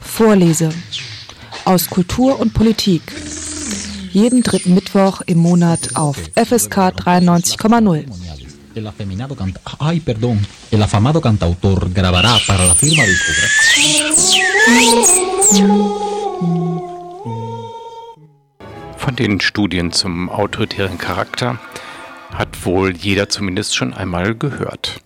Vorlese aus Kultur und Politik. Jeden dritten Mittwoch im Monat auf FSK 93,0. El afeminado canta Ay, perdón. El afamado cantautor grabará para la firma. Von den Studien zum autoritären Charakter hat wohl jeder zumindest schon einmal gehört.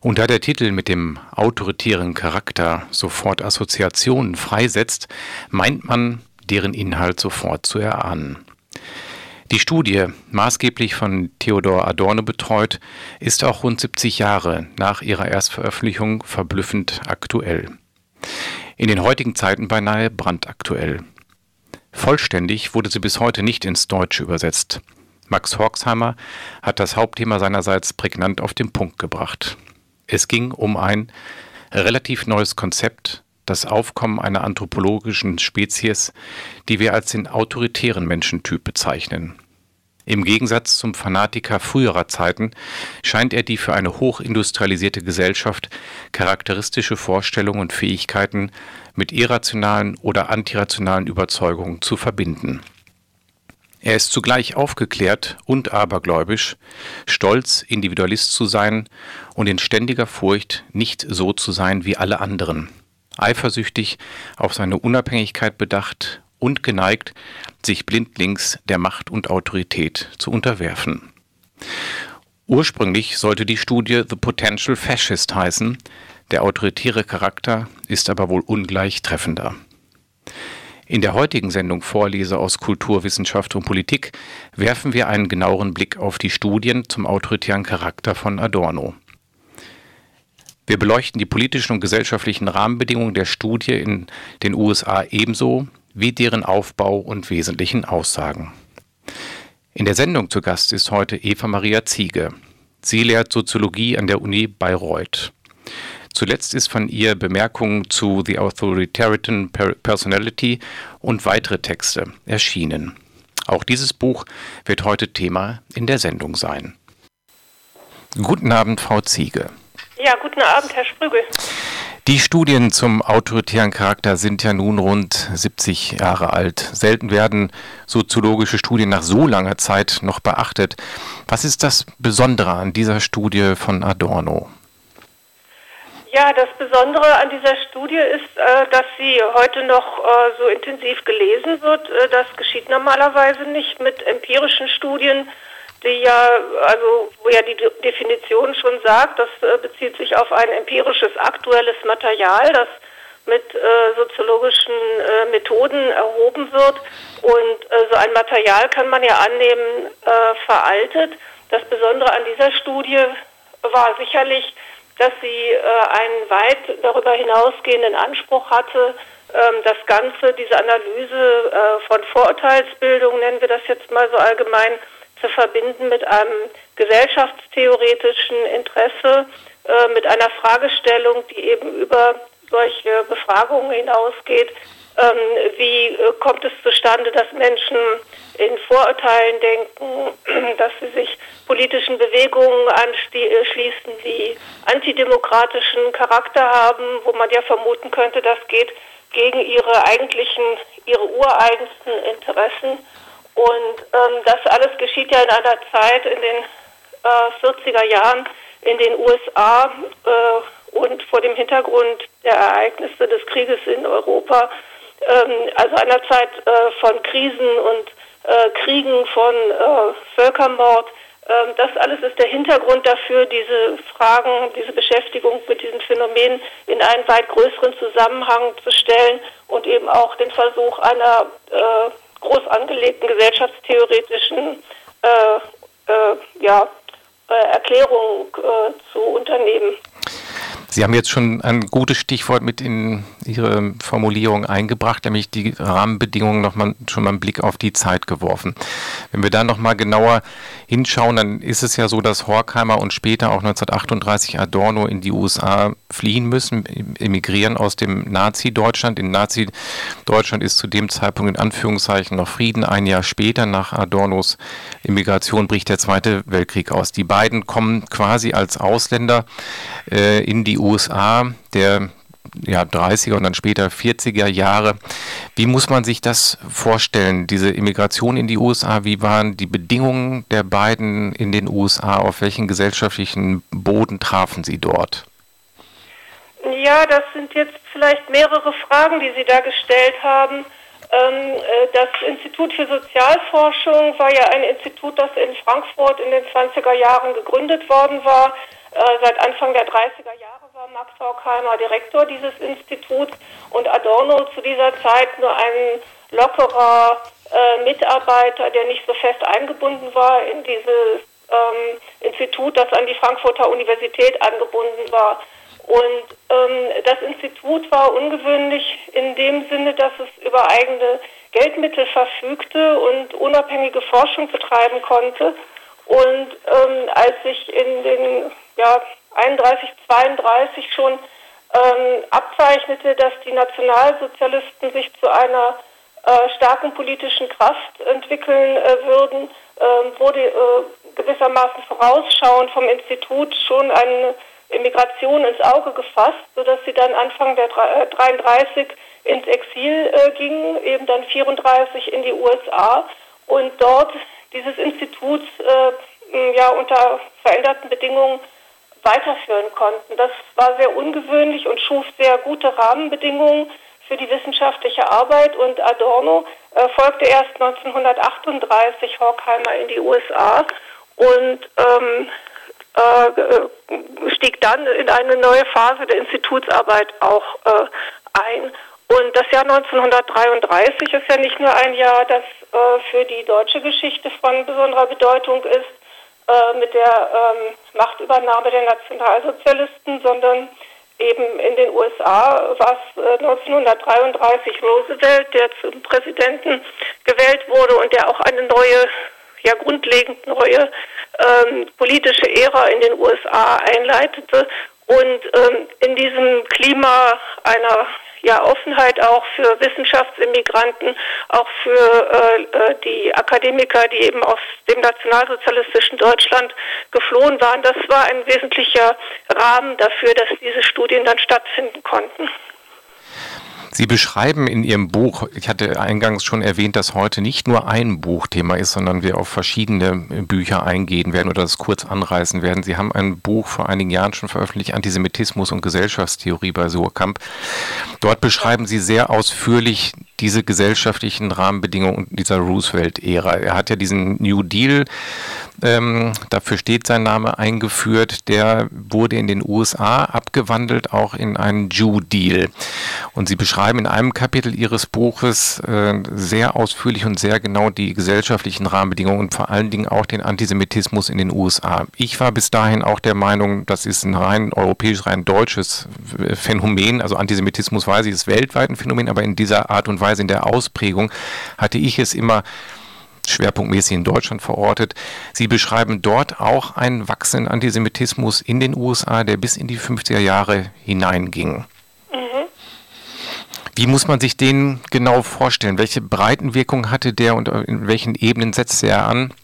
Und da der Titel mit dem autoritären Charakter sofort Assoziationen freisetzt, meint man, deren Inhalt sofort zu erahnen. Die Studie, maßgeblich von Theodor Adorno betreut, ist auch rund 70 Jahre nach ihrer Erstveröffentlichung verblüffend aktuell. In den heutigen Zeiten beinahe brandaktuell. Vollständig wurde sie bis heute nicht ins Deutsche übersetzt. Max Horkheimer hat das Hauptthema seinerseits prägnant auf den Punkt gebracht. Es ging um ein relativ neues Konzept, das Aufkommen einer anthropologischen Spezies, die wir als den autoritären Menschentyp bezeichnen. Im Gegensatz zum Fanatiker früherer Zeiten scheint er die für eine hochindustrialisierte Gesellschaft charakteristische Vorstellungen und Fähigkeiten mit irrationalen oder antirationalen Überzeugungen zu verbinden. Er ist zugleich aufgeklärt und abergläubisch, stolz, Individualist zu sein und in ständiger Furcht, nicht so zu sein wie alle anderen, eifersüchtig auf seine Unabhängigkeit bedacht und geneigt, sich blindlings der Macht und Autorität zu unterwerfen. Ursprünglich sollte die Studie The Potential Fascist heißen, der autoritäre Charakter ist aber wohl ungleich treffender. In der heutigen Sendung Vorlese aus Kultur, Wissenschaft und Politik werfen wir einen genaueren Blick auf die Studien zum autoritären Charakter von Adorno. Wir beleuchten die politischen und gesellschaftlichen Rahmenbedingungen der Studie in den USA ebenso wie deren Aufbau und wesentlichen Aussagen. In der Sendung zu Gast ist heute Eva Maria Ziege. Sie lehrt Soziologie an der Uni Bayreuth. Zuletzt ist von ihr Bemerkungen zu The Authoritarian Personality und weitere Texte erschienen. Auch dieses Buch wird heute Thema in der Sendung sein. Guten Abend, Frau Ziege. Ja, guten Abend, Herr Sprügel. Die Studien zum autoritären Charakter sind ja nun rund 70 Jahre alt. Selten werden soziologische Studien nach so langer Zeit noch beachtet. Was ist das Besondere an dieser Studie von Adorno? Ja, das Besondere an dieser Studie ist, äh, dass sie heute noch äh, so intensiv gelesen wird. Äh, das geschieht normalerweise nicht mit empirischen Studien die ja, also wo ja die Definition schon sagt, das äh, bezieht sich auf ein empirisches aktuelles Material, das mit äh, soziologischen äh, Methoden erhoben wird. Und so ein Material kann man ja annehmen, veraltet. Das Besondere an dieser Studie war sicherlich, dass sie äh, einen weit darüber hinausgehenden Anspruch hatte, ähm, das Ganze, diese Analyse von Vorurteilsbildung, nennen wir das jetzt mal so allgemein, zu verbinden mit einem gesellschaftstheoretischen Interesse, äh, mit einer Fragestellung, die eben über solche Befragungen hinausgeht. Ähm, wie äh, kommt es zustande, dass Menschen in Vorurteilen denken, dass sie sich politischen Bewegungen anschließen, die antidemokratischen Charakter haben, wo man ja vermuten könnte, das geht gegen ihre eigentlichen, ihre ureigensten Interessen. Und ähm, das alles geschieht ja in einer Zeit in den äh, 40er Jahren in den USA äh, und vor dem Hintergrund der Ereignisse des Krieges in Europa, also einer Zeit äh, von Krisen und äh, Kriegen, von äh, Völkermord. Ähm, das alles ist der Hintergrund dafür, diese Fragen, diese Beschäftigung mit diesen Phänomenen in einen weit größeren Zusammenhang zu stellen und eben auch den Versuch einer groß angelegten gesellschaftstheoretischen äh, äh, ja, Erklärung äh, zu unternehmen. Sie haben jetzt schon ein gutes Stichwort mit in Ihre Formulierung eingebracht, nämlich die Rahmenbedingungen nochmal schon mal einen Blick auf die Zeit geworfen. Wenn wir da nochmal genauer hinschauen, dann ist es ja so, dass Horkheimer und später auch 1938 Adorno in die USA fliehen müssen, emigrieren aus dem Nazi-Deutschland. In Nazi-Deutschland ist zu dem Zeitpunkt in Anführungszeichen noch Frieden. Ein Jahr später, nach Adornos Immigration, bricht der Zweite Weltkrieg aus. Die beiden kommen quasi als Ausländer äh, in die USA der ja, 30er und dann später 40er Jahre. Wie muss man sich das vorstellen, diese Immigration in die USA? Wie waren die Bedingungen der beiden in den USA? Auf welchen gesellschaftlichen Boden trafen sie dort? Ja, das sind jetzt vielleicht mehrere Fragen, die Sie da gestellt haben. Ähm, äh, das Institut für Sozialforschung war ja ein Institut, das in Frankfurt in den 20er Jahren gegründet worden war. Äh, seit Anfang der 30er Jahre war Max Horkheimer Direktor dieses Instituts und Adorno zu dieser Zeit nur ein lockerer äh, Mitarbeiter, der nicht so fest eingebunden war in dieses ähm, Institut, das an die Frankfurter Universität angebunden war. Und ähm, das Institut war ungewöhnlich in dem Sinne, dass es über eigene Geldmittel verfügte und unabhängige Forschung betreiben konnte. Und ähm, als sich in den ja, 31, 32 schon ähm, abzeichnete, dass die Nationalsozialisten sich zu einer äh, starken politischen Kraft entwickeln äh, würden, äh, wurde gewissermaßen vorausschauend vom Institut schon eine Immigration ins Auge gefasst, sodass sie dann Anfang der 33 äh, ins Exil äh, gingen, eben dann 34 in die USA und dort dieses Institut ja unter veränderten Bedingungen weiterführen konnten. Das war sehr ungewöhnlich und schuf sehr gute Rahmenbedingungen für die wissenschaftliche Arbeit und Adorno äh, folgte erst 1938 Horkheimer in die USA und ähm, äh, stieg dann in eine neue Phase der Institutsarbeit auch äh, ein. Und das Jahr 1933 ist ja nicht nur ein Jahr, das äh, für die deutsche Geschichte von besonderer Bedeutung ist, äh, mit der ähm, Machtübernahme der Nationalsozialisten, sondern eben in den USA war es äh, 1933 Roosevelt, der zum Präsidenten gewählt wurde und der auch eine neue, ja grundlegend neue ähm, politische Ära in den USA einleitete. Und ähm, in diesem Klima einer ja, Offenheit auch für Wissenschaftsimmigranten, auch für äh, äh, die Akademiker, die eben aus dem nationalsozialistischen Deutschland geflohen waren. Das war ein wesentlicher Rahmen dafür, dass diese Studien dann stattfinden konnten. Sie beschreiben in Ihrem Buch, ich hatte eingangs schon erwähnt, dass heute nicht nur ein Buchthema ist, sondern wir auf verschiedene Bücher eingehen werden oder das kurz anreißen werden. Sie haben ein Buch vor einigen Jahren schon veröffentlicht, Antisemitismus und Gesellschaftstheorie bei Surkamp. Dort beschreiben Sie sehr ausführlich diese gesellschaftlichen Rahmenbedingungen dieser Roosevelt-Ära. Er hat ja diesen New Deal ähm, dafür steht sein Name eingeführt, der wurde in den USA abgewandelt, auch in einen Jew Deal. Und Sie beschreiben in einem Kapitel Ihres Buches äh, sehr ausführlich und sehr genau die gesellschaftlichen Rahmenbedingungen und vor allen Dingen auch den Antisemitismus in den USA. Ich war bis dahin auch der Meinung, das ist ein rein europäisch, rein deutsches Phänomen. Also Antisemitismus weiß ich, ist weltweit ein Phänomen, aber in dieser Art und Weise, in der Ausprägung, hatte ich es immer schwerpunktmäßig in Deutschland verortet. Sie beschreiben dort auch einen wachsenden Antisemitismus in den USA, der bis in die 50er Jahre hineinging. Wie muss man sich den genau vorstellen? Welche Breitenwirkung hatte der und in welchen Ebenen setzte er an?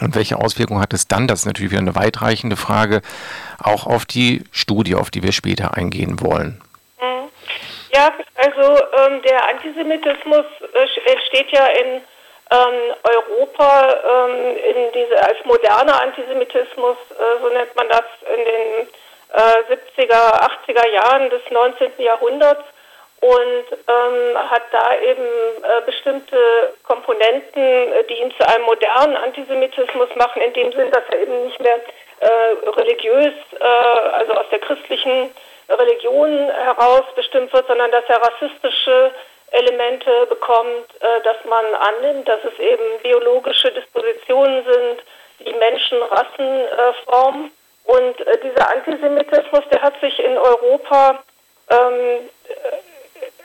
Und welche Auswirkungen hat es dann, das ist natürlich wieder eine weitreichende Frage, auch auf die Studie, auf die wir später eingehen wollen? Mhm. Ja, also ähm, der Antisemitismus äh, entsteht ja in ähm, Europa ähm, in diese als moderner Antisemitismus, äh, so nennt man das in den äh, 70er, 80er Jahren des 19. Jahrhunderts und ähm, hat da eben äh, bestimmte Komponenten, äh, die ihn zu einem modernen Antisemitismus machen, in dem Sinn, dass er eben nicht mehr äh, religiös, äh, also aus der christlichen Religion heraus bestimmt wird, sondern dass er rassistische Elemente bekommt, äh, dass man annimmt, dass es eben biologische Dispositionen sind, die Menschen Rassen äh, formen. Und dieser Antisemitismus, der hat sich in Europa ähm,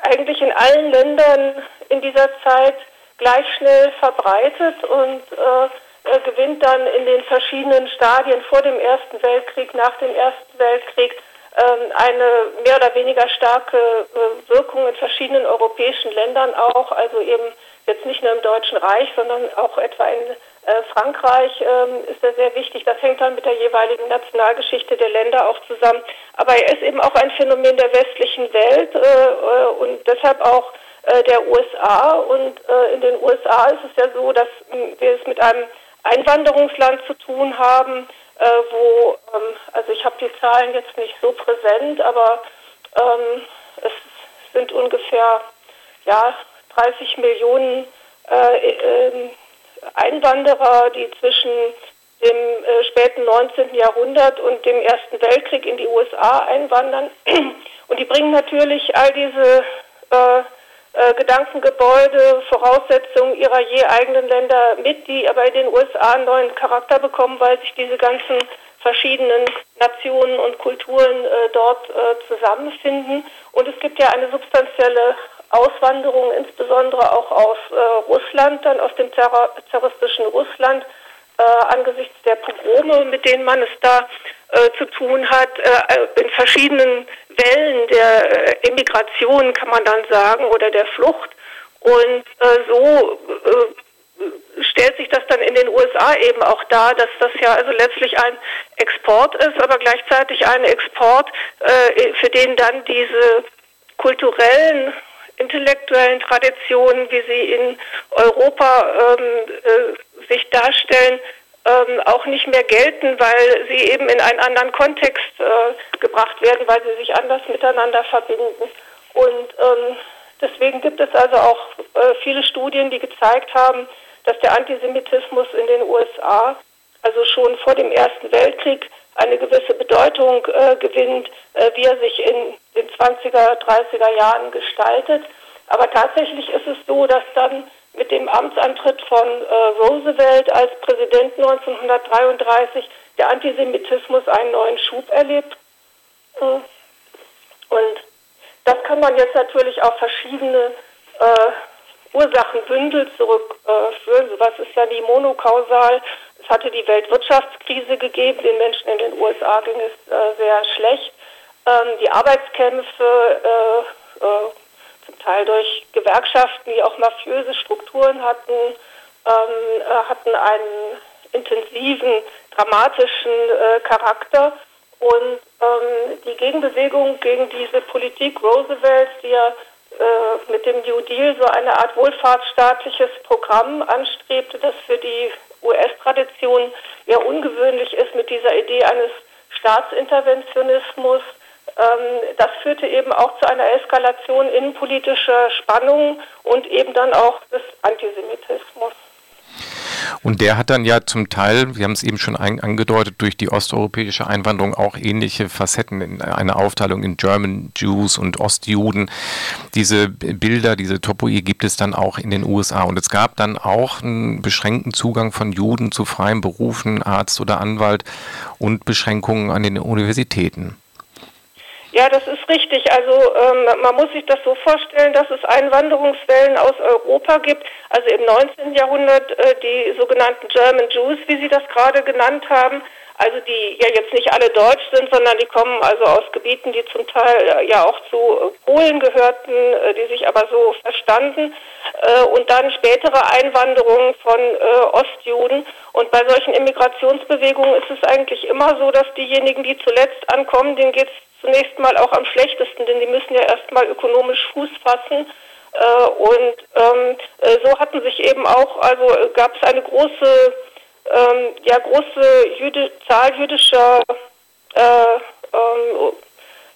eigentlich in allen Ländern in dieser Zeit gleich schnell verbreitet und äh, gewinnt dann in den verschiedenen Stadien vor dem Ersten Weltkrieg, nach dem Ersten Weltkrieg ähm, eine mehr oder weniger starke äh, Wirkung in verschiedenen europäischen Ländern auch, also eben jetzt nicht nur im Deutschen Reich, sondern auch etwa in äh, Frankreich ähm, ist er sehr wichtig. Das hängt dann mit der jeweiligen Nationalgeschichte der Länder auch zusammen. Aber er ist eben auch ein Phänomen der westlichen Welt äh, und deshalb auch der USA. Und in den USA ist es ja so, dass wir es mit einem Einwanderungsland zu tun haben, äh, wo, ähm, also ich habe die Zahlen jetzt nicht so präsent, aber ähm, es sind ungefähr ja, 30 Millionen äh, äh, Einwanderer, die zwischen dem äh, späten 19. Jahrhundert und dem Ersten Weltkrieg in die USA einwandern. Und die bringen natürlich all diese äh, äh, Gedankengebäude, Voraussetzungen ihrer je eigenen Länder mit, die aber in den USA einen neuen Charakter bekommen, weil sich diese ganzen verschiedenen Nationen und Kulturen äh, dort äh, zusammenfinden. Und es gibt ja eine substanzielle Auswanderung, insbesondere auch aus äh, Russland, dann aus dem terroristischen Russland, äh, angesichts der Pogrome, mit denen man es da äh, zu tun hat, äh, in verschiedenen Wellen der äh, Emigration, kann man dann sagen, oder der Flucht. Und äh, so äh, stellt sich das dann in den USA eben auch dar, dass das ja also letztlich ein Export ist, aber gleichzeitig ein Export, für den dann diese kulturellen intellektuellen Traditionen, wie sie in Europa ähm, äh, sich darstellen, ähm, auch nicht mehr gelten, weil sie eben in einen anderen Kontext äh, gebracht werden, weil sie sich anders miteinander verbinden. Und ähm, deswegen gibt es also auch äh, viele Studien, die gezeigt haben, dass der Antisemitismus in den USA, also schon vor dem Ersten Weltkrieg, eine gewisse Bedeutung äh, gewinnt, äh, wie er sich in den 20er, 30er Jahren gestaltet. Aber tatsächlich ist es so, dass dann mit dem Amtsantritt von äh, Roosevelt als Präsident 1933 der Antisemitismus einen neuen Schub erlebt. Äh, und das kann man jetzt natürlich auf verschiedene äh, Ursachenbündel zurückführen. Sowas ist ja nie monokausal. Es hatte die Weltwirtschaftskrise gegeben, den Menschen in den USA ging es äh, sehr schlecht. Ähm, die Arbeitskämpfe äh, äh, zum Teil durch Gewerkschaften, die auch mafiöse Strukturen hatten, ähm, äh, hatten einen intensiven, dramatischen äh, Charakter. Und ähm, die Gegenbewegung gegen diese Politik Roosevelts, die ja äh, mit dem New Deal so eine Art wohlfahrtsstaatliches Programm anstrebte, das für die US-Tradition eher ungewöhnlich ist, mit dieser Idee eines Staatsinterventionismus, ähm, das führte eben auch zu einer Eskalation innenpolitischer Spannungen und eben dann auch des Antisemitismus. Und der hat dann ja zum Teil, wir haben es eben schon angedeutet, durch die osteuropäische Einwanderung auch ähnliche Facetten, eine Aufteilung in German Jews und Ostjuden. Diese Bilder, diese Topoi gibt es dann auch in den USA. Und es gab dann auch einen beschränkten Zugang von Juden zu freien Berufen, Arzt oder Anwalt und Beschränkungen an den Universitäten. Ja, das ist richtig. Also ähm, man muss sich das so vorstellen, dass es Einwanderungswellen aus Europa gibt. Also im 19. Jahrhundert äh, die sogenannten German Jews, wie Sie das gerade genannt haben. Also die ja jetzt nicht alle deutsch sind, sondern die kommen also aus Gebieten, die zum Teil äh, ja auch zu äh, Polen gehörten, äh, die sich aber so verstanden. Äh, und dann spätere Einwanderungen von Ostjuden. Und bei solchen Immigrationsbewegungen ist es eigentlich immer so, dass diejenigen, die zuletzt ankommen, denen geht es zunächst mal auch am schlechtesten, denn die müssen ja erstmal ökonomisch Fuß fassen. Äh, und ähm, äh, so hatten sich eben auch, also äh, gab es eine große, ähm, ja große Jüde, Zahl jüdischer äh, ähm,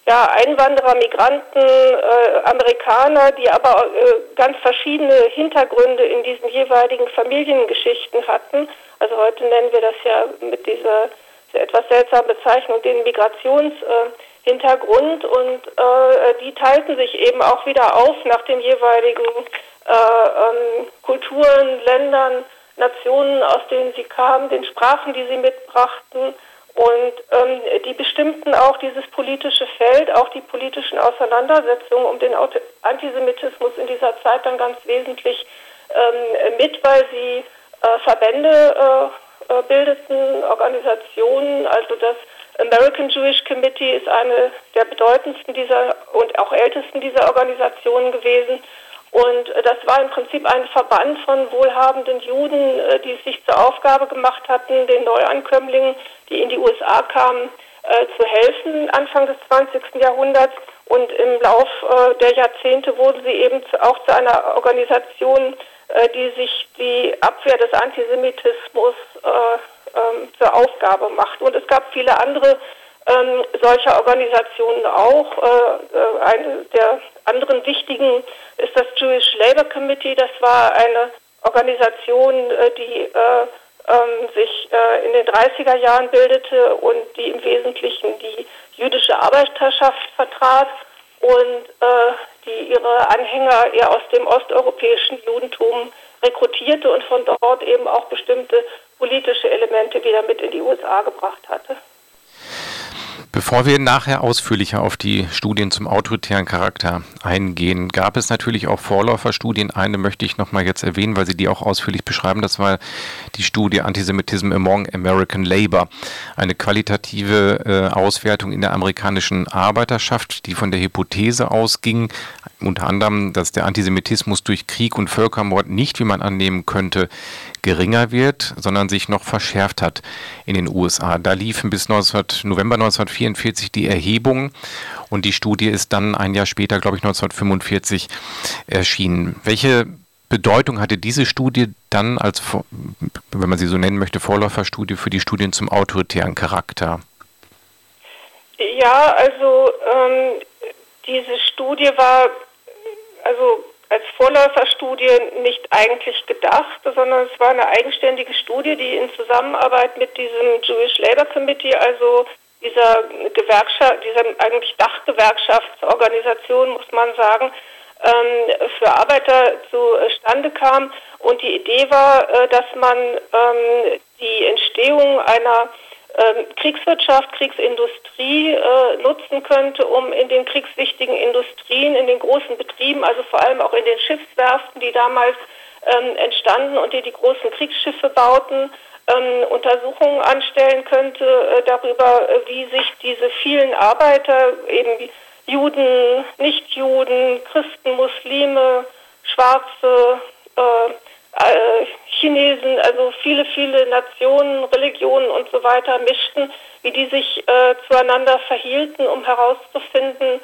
ja, Einwanderer, Migranten, äh, Amerikaner, die aber äh, ganz verschiedene Hintergründe in diesen jeweiligen Familiengeschichten hatten. Also heute nennen wir das ja mit dieser, dieser etwas seltsamen Bezeichnung den Migrations- äh, Hintergrund und äh, die teilten sich eben auch wieder auf nach den jeweiligen äh, ähm, Kulturen, Ländern, Nationen, aus denen sie kamen, den Sprachen, die sie mitbrachten. Und ähm, die bestimmten auch dieses politische Feld, auch die politischen Auseinandersetzungen um den Antisemitismus in dieser Zeit dann ganz wesentlich ähm, mit, weil sie äh, Verbände äh, äh, bildeten, Organisationen, also das American Jewish Committee ist eine der bedeutendsten dieser und auch ältesten dieser Organisationen gewesen. Und äh, das war im Prinzip ein Verband von wohlhabenden Juden, äh, die es sich zur Aufgabe gemacht hatten, den Neuankömmlingen, die in die USA kamen, äh, zu helfen Anfang des 20. Jahrhunderts. Und im Lauf der Jahrzehnte wurden sie eben auch zu einer Organisation, die sich die Abwehr des Antisemitismus ähm, zur Aufgabe macht. Und es gab viele andere ähm, solcher Organisationen auch. Äh, eine der anderen wichtigen ist das Jewish Labor Committee. Das war eine Organisation, äh, die äh, ähm, sich äh, in den 30er Jahren bildete und die im Wesentlichen die jüdische Arbeiterschaft vertrat und äh, die ihre Anhänger eher aus dem osteuropäischen Judentum rekrutierte und von dort eben auch bestimmte politische Elemente wieder mit in die USA gebracht hatte. Bevor wir nachher ausführlicher auf die Studien zum autoritären Charakter eingehen, gab es natürlich auch Vorläuferstudien. Eine möchte ich nochmal jetzt erwähnen, weil Sie die auch ausführlich beschreiben. Das war die Studie Antisemitism Among American Labor. Eine qualitative äh, Auswertung in der amerikanischen Arbeiterschaft, die von der Hypothese ausging, unter anderem, dass der Antisemitismus durch Krieg und Völkermord nicht, wie man annehmen könnte, geringer wird, sondern sich noch verschärft hat in den USA. Da liefen bis 19, November 1944 die Erhebungen und die Studie ist dann ein Jahr später, glaube ich, 1945 erschienen. Welche Bedeutung hatte diese Studie dann als, wenn man sie so nennen möchte, Vorläuferstudie für die Studien zum autoritären Charakter? Ja, also ähm, diese Studie war also als Vorläuferstudie nicht eigentlich gedacht, sondern es war eine eigenständige Studie, die in Zusammenarbeit mit diesem Jewish Labor Committee, also dieser Gewerkschaft, dieser eigentlich Dachgewerkschaftsorganisation, muss man sagen, ähm, für Arbeiter zustande kam. Und die Idee war, äh, dass man ähm, die Entstehung einer Kriegswirtschaft, Kriegsindustrie äh, nutzen könnte, um in den kriegswichtigen Industrien, in den großen Betrieben, also vor allem auch in den Schiffswerften, die damals ähm, entstanden und die die großen Kriegsschiffe bauten, ähm, Untersuchungen anstellen könnte äh, darüber, äh, wie sich diese vielen Arbeiter, eben Juden, Nichtjuden, Christen, Muslime, Schwarze, äh, äh, Chinesen, also viele, viele Nationen, Religionen und so weiter mischten, wie die sich äh, zueinander verhielten, um herauszufinden,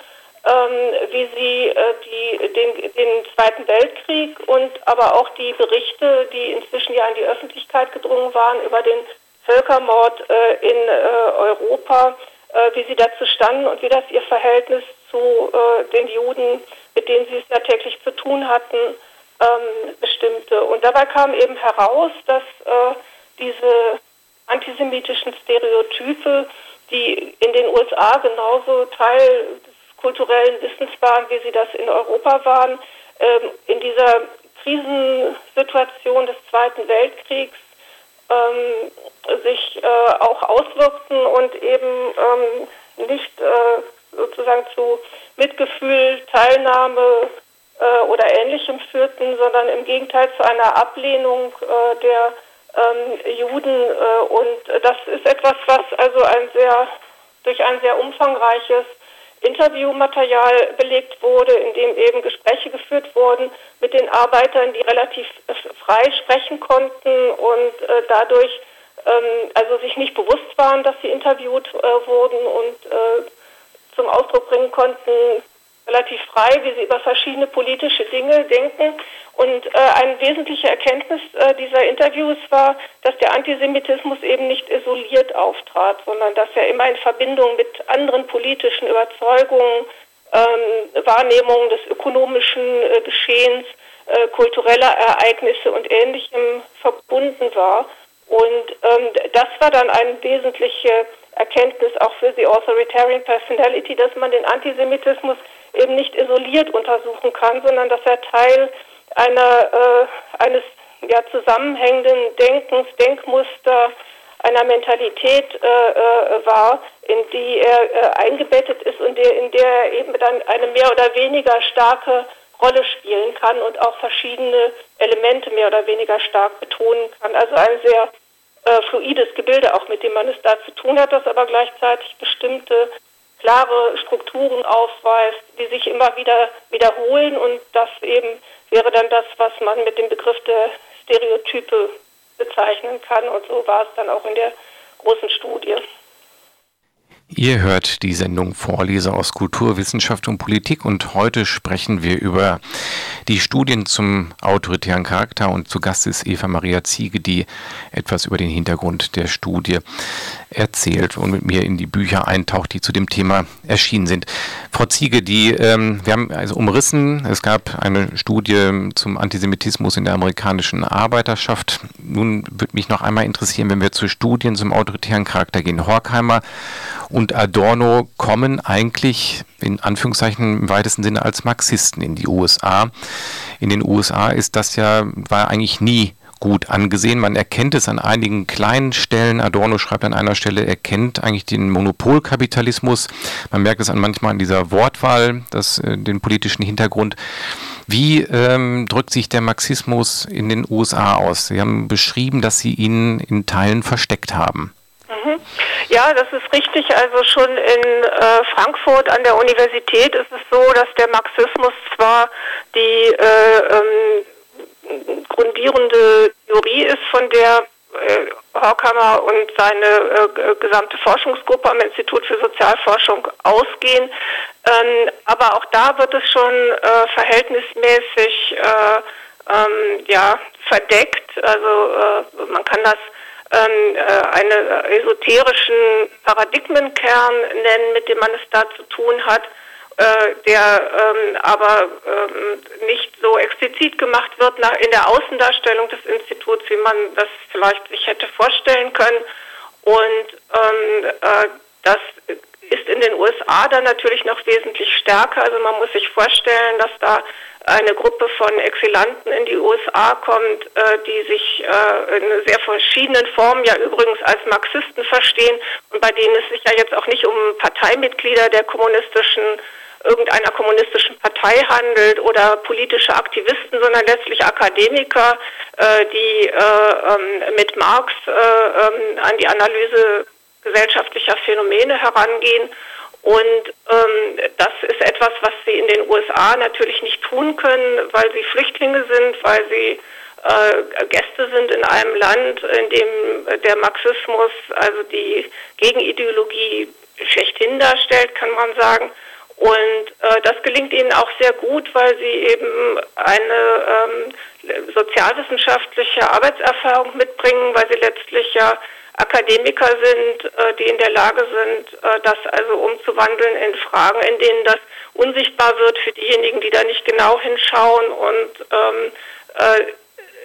ähm, wie sie äh, die, den, den Zweiten Weltkrieg und aber auch die Berichte, die inzwischen ja in die Öffentlichkeit gedrungen waren über den Völkermord äh, in äh, Europa, äh, wie sie dazu standen und wie das ihr Verhältnis zu äh, den Juden, mit denen sie es ja täglich zu tun hatten, ähm, bestimmte. Und dabei kam eben heraus, dass äh, diese antisemitischen Stereotype, die in den USA genauso Teil des kulturellen Wissens waren, wie sie das in Europa waren, ähm, in dieser Krisensituation des Zweiten Weltkriegs ähm, sich äh, auch auswirkten und eben ähm, nicht äh, sozusagen zu Mitgefühl, Teilnahme, äh, oder Ähnlichem führten, sondern im Gegenteil zu einer Ablehnung äh, der ähm, Juden. Äh, und das ist etwas, was also ein sehr, durch ein sehr umfangreiches Interviewmaterial belegt wurde, in dem eben Gespräche geführt wurden mit den Arbeitern, die relativ frei sprechen konnten und äh, dadurch ähm, also sich nicht bewusst waren, dass sie interviewt äh, wurden und äh, zum Ausdruck bringen konnten, relativ frei, wie sie über verschiedene politische Dinge denken. Und äh, eine wesentliche Erkenntnis äh, dieser Interviews war, dass der Antisemitismus eben nicht isoliert auftrat, sondern dass er immer in Verbindung mit anderen politischen Überzeugungen, ähm, Wahrnehmungen des ökonomischen äh, Geschehens, äh, kultureller Ereignisse und Ähnlichem verbunden war. Und ähm, das war dann eine wesentliche Erkenntnis auch für die Authoritarian Personality, dass man den Antisemitismus eben nicht isoliert untersuchen kann, sondern dass er Teil einer, äh, eines ja, zusammenhängenden Denkens, Denkmuster, einer Mentalität äh, äh, war, in die er äh, eingebettet ist und der, in der er eben dann eine mehr oder weniger starke Rolle spielen kann und auch verschiedene Elemente mehr oder weniger stark betonen kann. Also ein sehr äh, fluides Gebilde, auch mit dem man es da zu tun hat, das aber gleichzeitig bestimmte klare Strukturen aufweist, die sich immer wieder wiederholen und das eben wäre dann das, was man mit dem Begriff der Stereotype bezeichnen kann und so war es dann auch in der großen Studie. Ihr hört die Sendung Vorleser aus Kultur, Wissenschaft und Politik und heute sprechen wir über die Studien zum autoritären Charakter und zu Gast ist Eva Maria Ziege, die etwas über den Hintergrund der Studie erzählt und mit mir in die Bücher eintaucht, die zu dem Thema erschienen sind. Frau Ziege, die ähm, wir haben also umrissen, es gab eine Studie zum Antisemitismus in der amerikanischen Arbeiterschaft. Nun würde mich noch einmal interessieren, wenn wir zu Studien zum autoritären Charakter gehen. Horkheimer und Adorno kommen eigentlich in Anführungszeichen im weitesten Sinne als Marxisten in die USA. In den USA ist das ja, war eigentlich nie gut angesehen. Man erkennt es an einigen kleinen Stellen. Adorno schreibt an einer Stelle, er kennt eigentlich den Monopolkapitalismus. Man merkt es an manchmal an dieser Wortwahl, das, äh, den politischen Hintergrund. Wie ähm, drückt sich der Marxismus in den USA aus? Sie haben beschrieben, dass Sie ihn in Teilen versteckt haben. Mhm. Ja, das ist richtig. Also schon in äh, Frankfurt an der Universität ist es so, dass der Marxismus zwar die äh, ähm, grundierende Theorie ist, von der äh, Horkheimer und seine äh, gesamte Forschungsgruppe am Institut für Sozialforschung ausgehen. Ähm, aber auch da wird es schon äh, verhältnismäßig äh, ähm, ja, verdeckt. Also man kann das ähm, äh, einen esoterischen Paradigmenkern nennen, mit dem man es da zu tun hat, äh, der ähm, aber ähm, nicht so explizit gemacht wird nach, in der Außendarstellung des Instituts, wie man das vielleicht sich hätte vorstellen können. Und ähm, äh, das ist in den USA dann natürlich noch wesentlich stärker. Also man muss sich vorstellen, dass da eine Gruppe von Exilanten in die USA kommt, äh, die sich äh, in sehr verschiedenen Formen ja übrigens als Marxisten verstehen und bei denen es sich ja jetzt auch nicht um Parteimitglieder der kommunistischen irgendeiner kommunistischen Partei handelt oder politische Aktivisten, sondern letztlich Akademiker, äh, die äh, ähm, mit Marx äh, ähm, an die Analyse gesellschaftlicher Phänomene herangehen und ähm, das ist etwas, was sie in den USA natürlich nicht tun können, weil sie Flüchtlinge sind, weil sie äh, Gäste sind in einem Land, in dem der Marxismus, also die Gegenideologie schlechthin darstellt, kann man sagen. Und äh, das gelingt ihnen auch sehr gut, weil sie eben eine ähm, sozialwissenschaftliche Arbeitserfahrung mitbringen, weil sie letztlich ja Akademiker sind, äh, die in der Lage sind, äh, das also umzuwandeln in Fragen, in denen das unsichtbar wird für diejenigen, die da nicht genau hinschauen. Und ähm, äh,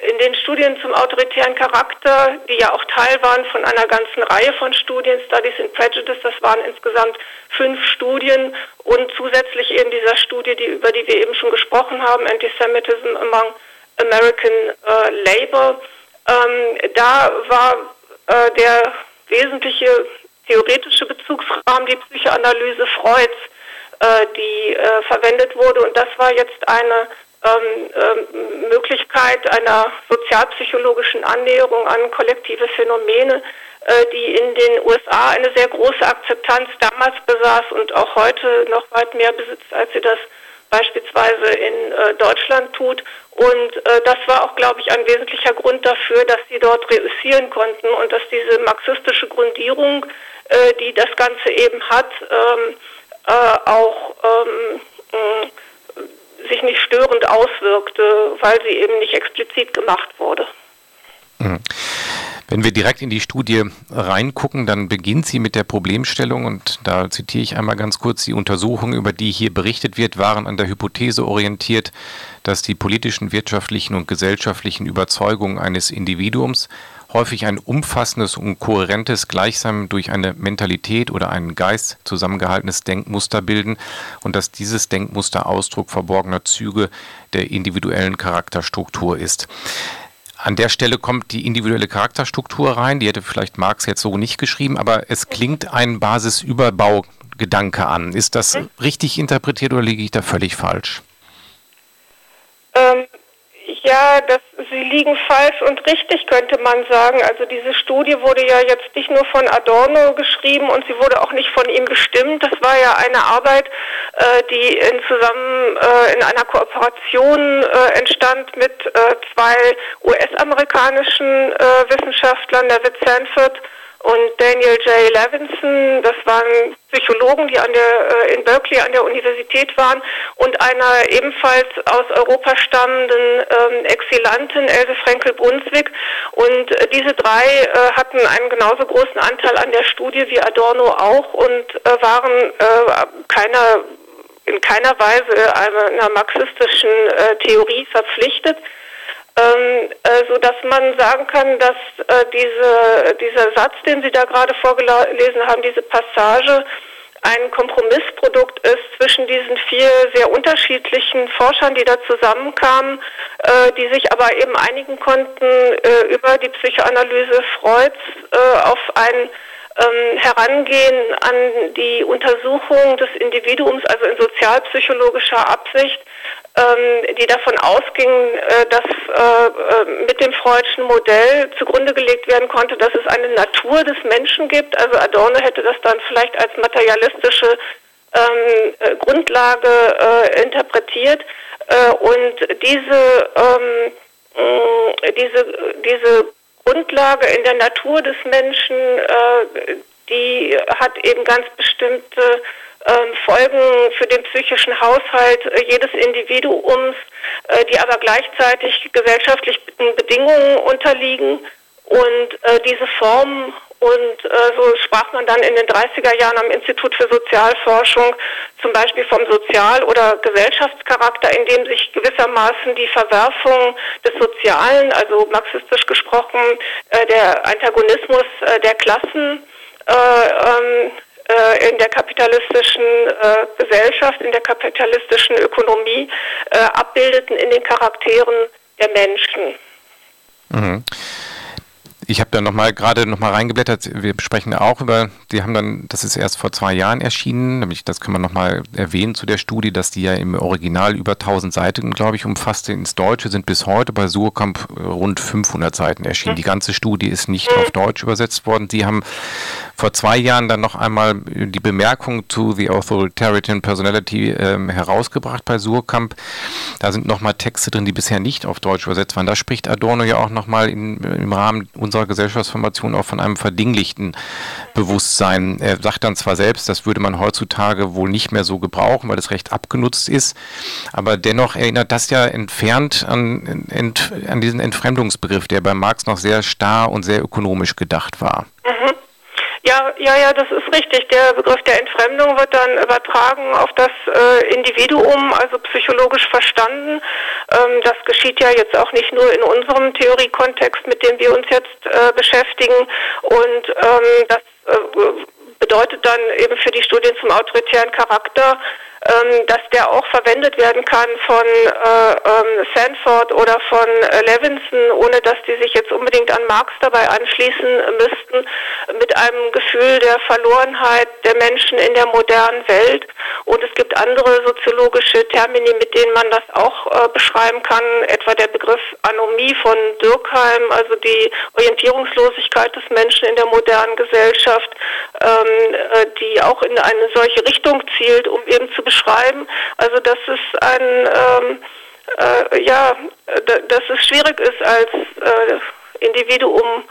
in den Studien zum autoritären Charakter, die ja auch Teil waren von einer ganzen Reihe von Studien, Studies in Prejudice, das waren insgesamt fünf Studien und zusätzlich eben dieser Studie, die, über die wir eben schon gesprochen haben, Antisemitism among American äh, Labor. Ähm, da war äh, der wesentliche theoretische Bezugsrahmen, die Psychoanalyse Freuds, äh, die äh, verwendet wurde. Und das war jetzt eine ähm, ähm, Möglichkeit einer sozialpsychologischen Annäherung an kollektive Phänomene, äh, die in den USA eine sehr große Akzeptanz damals besaß und auch heute noch weit mehr besitzt, als sie das beispielsweise in äh, Deutschland tut. Und äh, das war auch, glaube ich, ein wesentlicher Grund dafür, dass sie dort reüssieren konnten und dass diese marxistische Grundierung, äh, die das Ganze eben hat, ähm, äh, auch ähm, äh, sich nicht störend auswirkte, weil sie eben nicht explizit gemacht wurde. Mhm. Wenn wir direkt in die Studie reingucken, dann beginnt sie mit der Problemstellung und da zitiere ich einmal ganz kurz, die Untersuchungen, über die hier berichtet wird, waren an der Hypothese orientiert, dass die politischen, wirtschaftlichen und gesellschaftlichen Überzeugungen eines Individuums häufig ein umfassendes und kohärentes, gleichsam durch eine Mentalität oder einen Geist zusammengehaltenes Denkmuster bilden und dass dieses Denkmuster Ausdruck verborgener Züge der individuellen Charakterstruktur ist. An der Stelle kommt die individuelle Charakterstruktur rein, die hätte vielleicht Marx jetzt so nicht geschrieben, aber es klingt ein Basisüberbaugedanke an. Ist das hm? richtig interpretiert oder liege ich da völlig falsch? Ähm, ja, das, sie liegen falsch und richtig, könnte man sagen. Also diese Studie wurde ja jetzt nicht nur von Adorno geschrieben und sie wurde auch nicht von ihm bestimmt. Das war ja eine Arbeit, äh, die in zusammen äh, in einer Kooperation äh, entstand mit äh, zwei US-amerikanischen äh, Wissenschaftlern, David Sanford und Daniel J. Levinson, das waren Psychologen, die an der, äh, in Berkeley an der Universität waren und einer ebenfalls aus Europa stammenden ähm, Exilantin, Else Frenkel-Brunswick. Und äh, diese drei äh, hatten einen genauso großen Anteil an der Studie wie Adorno auch und äh, waren äh, keiner, in keiner Weise einer marxistischen äh, Theorie verpflichtet ähm, äh, so dass man sagen kann, dass äh, diese, dieser Satz, den Sie da gerade vorgelesen haben, diese Passage, ein Kompromissprodukt ist zwischen diesen vier sehr unterschiedlichen Forschern, die da zusammenkamen, äh, die sich aber eben einigen konnten äh, über die Psychoanalyse Freuds äh, auf ein ähm, Herangehen an die Untersuchung des Individuums, also in sozialpsychologischer Absicht, ähm, die davon ausgingen, äh, dass äh, äh, mit dem Freudschen Modell zugrunde gelegt werden konnte, dass es eine Natur des Menschen gibt. Also Adorno hätte das dann vielleicht als materialistische ähm, äh, Grundlage äh, interpretiert. Äh, und diese, ähm, diese, diese Grundlage in der Natur des Menschen, die hat eben ganz bestimmte Folgen für den psychischen Haushalt äh, jedes Individuums, äh, die aber gleichzeitig gesellschaftlichen Bedingungen unterliegen. Und äh, diese Form, und so sprach man dann in den 30er Jahren am Institut für Sozialforschung zum Beispiel vom Sozial- oder Gesellschaftscharakter, in dem sich gewissermaßen die Verwerfung des Sozialen, also marxistisch gesprochen, der Antagonismus der Klassen, ähm, äh, in der kapitalistischen äh, Gesellschaft, in der kapitalistischen Ökonomie äh, abbildeten in den Charakteren der Menschen. Mhm ich habe da noch mal gerade noch mal reingeblättert. Wir sprechen auch über, die haben dann, das ist erst vor zwei Jahren erschienen, nämlich das kann man noch mal erwähnen zu der Studie, dass die ja im Original über 1000 Seiten, glaube ich, umfasste. Ins Deutsche sind bis heute bei Surkamp rund 500 Seiten erschienen. Die ganze Studie ist nicht auf Deutsch übersetzt worden. Die haben vor zwei Jahren dann noch einmal die Bemerkung zu The Authoritarian Personality ähm, herausgebracht bei Surkamp. Da sind noch mal Texte drin, die bisher nicht auf Deutsch übersetzt waren. Da spricht Adorno ja auch noch mal in, im Rahmen unserer unserer Gesellschaftsformation auch von einem verdinglichten Bewusstsein. Er sagt dann zwar selbst, das würde man heutzutage wohl nicht mehr so gebrauchen, weil das recht abgenutzt ist, aber dennoch erinnert das ja entfernt an, ent, an diesen Entfremdungsbegriff, der bei Marx noch sehr starr und sehr ökonomisch gedacht war. Mhm. Ja, ja, ja, das ist richtig. Der Begriff der Entfremdung wird dann übertragen auf das äh, Individuum, also psychologisch verstanden. Ähm, das geschieht ja jetzt auch nicht nur in unserem Theoriekontext, mit dem wir uns jetzt äh, beschäftigen. Und ähm, das äh, bedeutet dann eben für die Studien zum autoritären Charakter, ähm, dass der auch verwendet werden kann von äh, ähm, Sanford oder von äh, Levinson, ohne dass die sich jetzt unbedingt an Marx dabei anschließen müssten, mit einem Gefühl der Verlorenheit der Menschen in der modernen Welt. Und es gibt andere soziologische Termini, mit denen man das auch äh, beschreiben kann, etwa der Begriff Anomie von Durkheim, also die Orientierungslosigkeit des Menschen in der modernen Gesellschaft, ähm, äh, die auch in eine solche Richtung zielt, um eben zu beschreiben. Also dass es ein ähm, äh, ja, dass es schwierig ist als äh, Individuum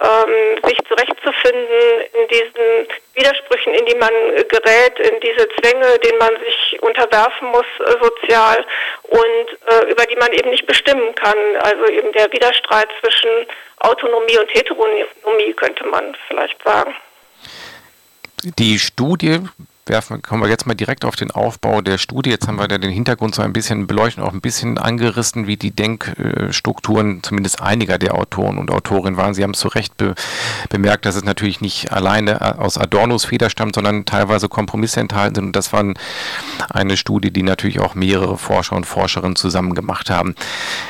ähm, sich zurechtzufinden in diesen Widersprüchen, in die man gerät, in diese Zwänge, denen man sich unterwerfen muss äh, sozial und äh, über die man eben nicht bestimmen kann. Also eben der Widerstreit zwischen Autonomie und Heteronomie könnte man vielleicht sagen. Die Studie werfen, kommen wir jetzt mal direkt auf den Aufbau der Studie. Jetzt haben wir da den Hintergrund so ein bisschen beleuchtet, auch ein bisschen angerissen, wie die Denkstrukturen zumindest einiger der Autoren und Autorinnen waren. Sie haben zu Recht be bemerkt, dass es natürlich nicht alleine aus Adornos Feder stammt, sondern teilweise Kompromisse enthalten sind. Und das war eine Studie, die natürlich auch mehrere Forscher und Forscherinnen zusammen gemacht haben.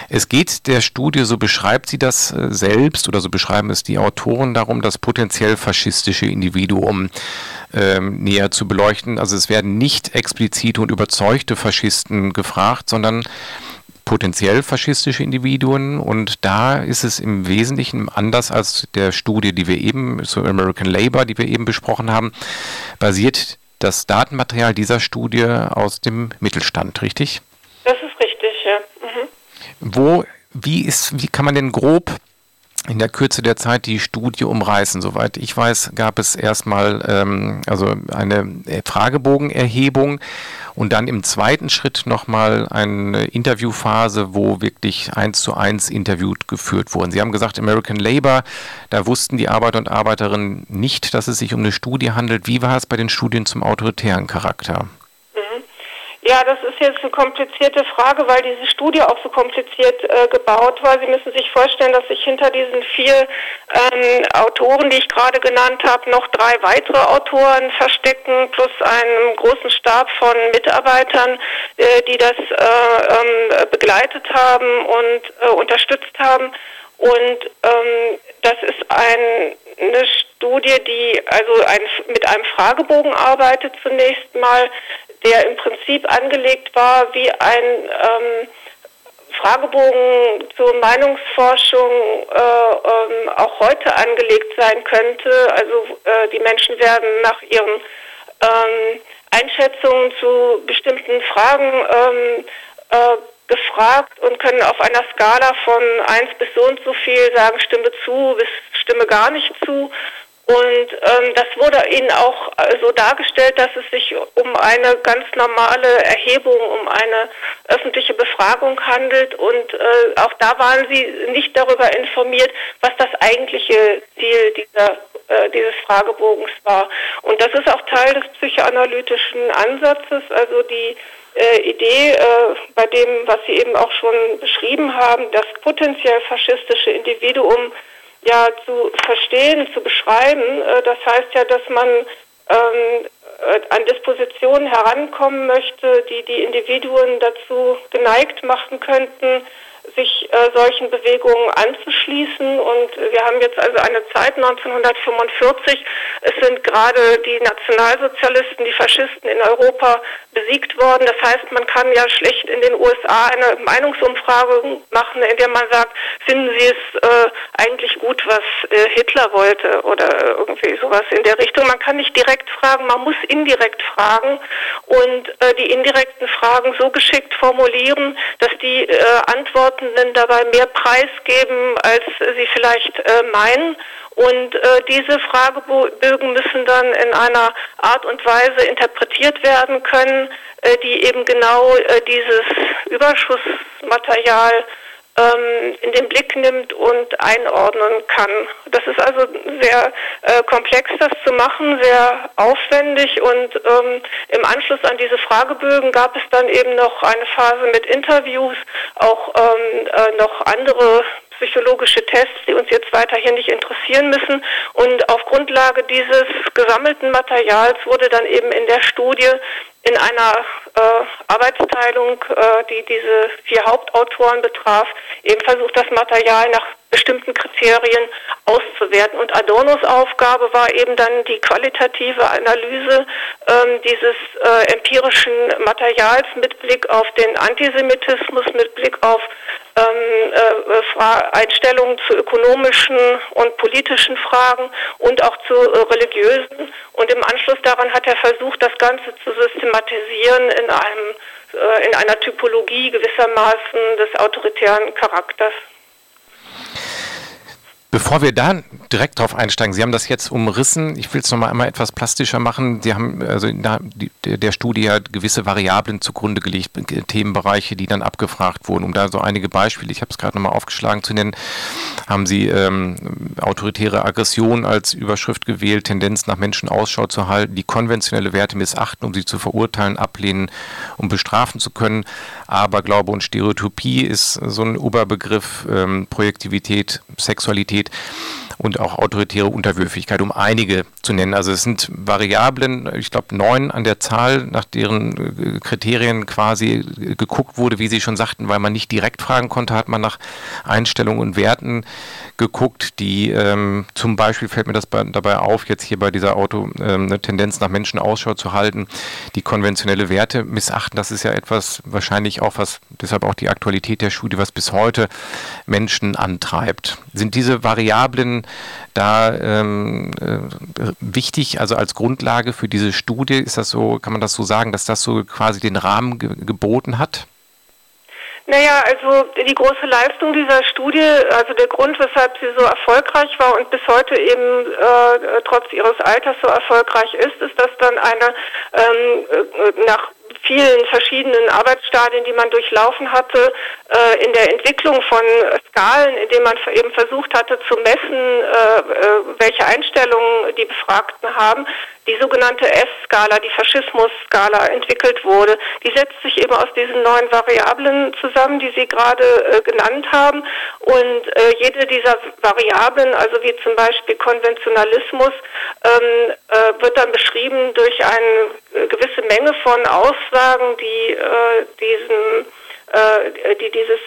Es geht der Studie, so beschreibt sie das äh, selbst oder so beschreiben es die Autoren darum, das potenziell faschistische Individuum ähm, näher zu beleuchten. Also es werden nicht explizite und überzeugte Faschisten gefragt, sondern potenziell faschistische Individuen und da ist es im Wesentlichen anders als der Studie, die wir eben, so American Labor, die wir eben besprochen haben, basiert das Datenmaterial dieser Studie aus dem Mittelstand, richtig? Das ist richtig, ja. Mhm. Wo, wie ist, wie kann man denn grob in der Kürze der Zeit die Studie umreißen. Soweit ich weiß, gab es erstmal ähm, also eine Fragebogenerhebung und dann im zweiten Schritt nochmal eine Interviewphase, wo wirklich eins zu eins interviewt geführt wurden. Sie haben gesagt, American Labor, da wussten die Arbeiter und Arbeiterinnen nicht, dass es sich um eine Studie handelt. Wie war es bei den Studien zum autoritären Charakter? Ja, das ist jetzt eine komplizierte Frage, weil diese Studie auch so kompliziert äh, gebaut war. Sie müssen sich vorstellen, dass sich hinter diesen vier ähm, Autoren, die ich gerade genannt habe, noch drei weitere Autoren verstecken, plus einen großen Stab von Mitarbeitern, äh, die das äh, ähm, begleitet haben und äh, unterstützt haben. Und ähm, das ist ein, eine Studie, die also ein, mit einem Fragebogen arbeitet zunächst mal, der im Prinzip angelegt war wie ein ähm, Fragebogen zur Meinungsforschung äh, ähm, auch heute angelegt sein könnte. Also äh, die Menschen werden nach ihren ähm, Einschätzungen zu bestimmten Fragen ähm, äh, gefragt und können auf einer Skala von 1 bis so und so viel sagen, stimme zu bis stimme gar nicht zu. Und ähm, das wurde ihnen auch äh, so dargestellt, dass es sich um eine ganz normale Erhebung, um eine öffentliche Befragung handelt. Und äh, auch da waren sie nicht darüber informiert, was das eigentliche Ziel dieser, äh, dieses Fragebogens war. Und das ist auch Teil des psychoanalytischen Ansatzes, also die äh, Idee, äh, bei dem, was Sie eben auch schon beschrieben haben, das potenziell faschistische Individuum ja zu verstehen, zu beschreiben. Äh, das heißt ja, dass man ähm, äh, an Dispositionen herankommen möchte, die die Individuen dazu geneigt machen könnten, sich äh, solchen Bewegungen anzuschließen. Und wir haben jetzt also eine Zeit 1945. Es sind gerade die Nationalsozialisten, die Faschisten in Europa besiegt worden. Das heißt, man kann ja schlecht in den USA eine Meinungsumfrage machen, in der man sagt, finden Sie es äh, eigentlich gut, was äh, Hitler wollte oder irgendwie sowas in der Richtung. Man kann nicht direkt fragen, man muss indirekt fragen und äh, die indirekten Fragen so geschickt formulieren, dass die äh, Antwortenden dabei mehr Preis geben, als sie vielleicht äh, meinen. Und äh, diese Fragebögen müssen dann in einer Art und Weise interpretiert werden können, äh, die eben genau äh, dieses Überschussmaterial ähm, in den Blick nimmt und einordnen kann. Das ist also sehr äh, komplex, das zu machen, sehr aufwendig und ähm, im Anschluss an diese Fragebögen gab es dann eben noch eine Phase mit Interviews, auch ähm, äh, noch andere psychologische Tests, die uns jetzt weiterhin nicht interessieren müssen. Und auf Grundlage dieses gesammelten Materials wurde dann eben in der Studie in einer äh, Arbeitsteilung, äh, die diese vier Hauptautoren betraf, eben versucht, das Material nach bestimmten Kriterien auszuwerten. Und Adornos Aufgabe war eben dann die qualitative Analyse ähm, dieses äh, empirischen Materials mit Blick auf den Antisemitismus, mit Blick auf ähm, äh, Einstellungen zu ökonomischen und politischen Fragen und auch zu äh, religiösen. Und im Anschluss daran hat er versucht, das Ganze zu systematisieren in einem äh, in einer Typologie gewissermaßen des autoritären Charakters. Bevor wir da direkt drauf einsteigen, Sie haben das jetzt umrissen. Ich will es nochmal einmal etwas plastischer machen. Sie haben also in der, Studie ja gewisse Variablen zugrunde gelegt, Themenbereiche, die dann abgefragt wurden. Um da so einige Beispiele, ich habe es gerade nochmal aufgeschlagen zu nennen, haben Sie ähm, autoritäre Aggression als Überschrift gewählt, Tendenz nach Menschen Ausschau zu halten, die konventionelle Werte missachten, um sie zu verurteilen, ablehnen, um bestrafen zu können. Aberglaube und Stereotypie ist so ein Oberbegriff, ähm, Projektivität, Sexualität geht. Und auch autoritäre Unterwürfigkeit, um einige zu nennen. Also es sind Variablen, ich glaube neun an der Zahl, nach deren äh, Kriterien quasi geguckt wurde, wie Sie schon sagten, weil man nicht direkt fragen konnte, hat man nach Einstellungen und Werten geguckt, die ähm, zum Beispiel fällt mir das bei, dabei auf, jetzt hier bei dieser Auto ähm, eine Tendenz nach Menschen Ausschau zu halten, die konventionelle Werte missachten. Das ist ja etwas wahrscheinlich auch was, deshalb auch die Aktualität der Studie, was bis heute Menschen antreibt. Sind diese Variablen da ähm, äh, wichtig, also als Grundlage für diese Studie, ist das so, kann man das so sagen, dass das so quasi den Rahmen ge geboten hat? Naja, also die große Leistung dieser Studie, also der Grund, weshalb sie so erfolgreich war und bis heute eben äh, trotz ihres Alters so erfolgreich ist, ist, dass dann eine ähm, äh, nach vielen verschiedenen Arbeitsstadien, die man durchlaufen hatte, äh, in der Entwicklung von Skalen, indem man eben versucht hatte zu messen, äh, äh, welche Einstellungen die Befragten haben, die sogenannte S-Skala, die Faschismus-Skala entwickelt wurde. Die setzt sich eben aus diesen neuen Variablen zusammen, die Sie gerade äh, genannt haben. Und äh, jede dieser Variablen, also wie zum Beispiel Konventionalismus, ähm, äh, wird dann beschrieben durch eine gewisse Menge von Aussagen, die diesen die dieses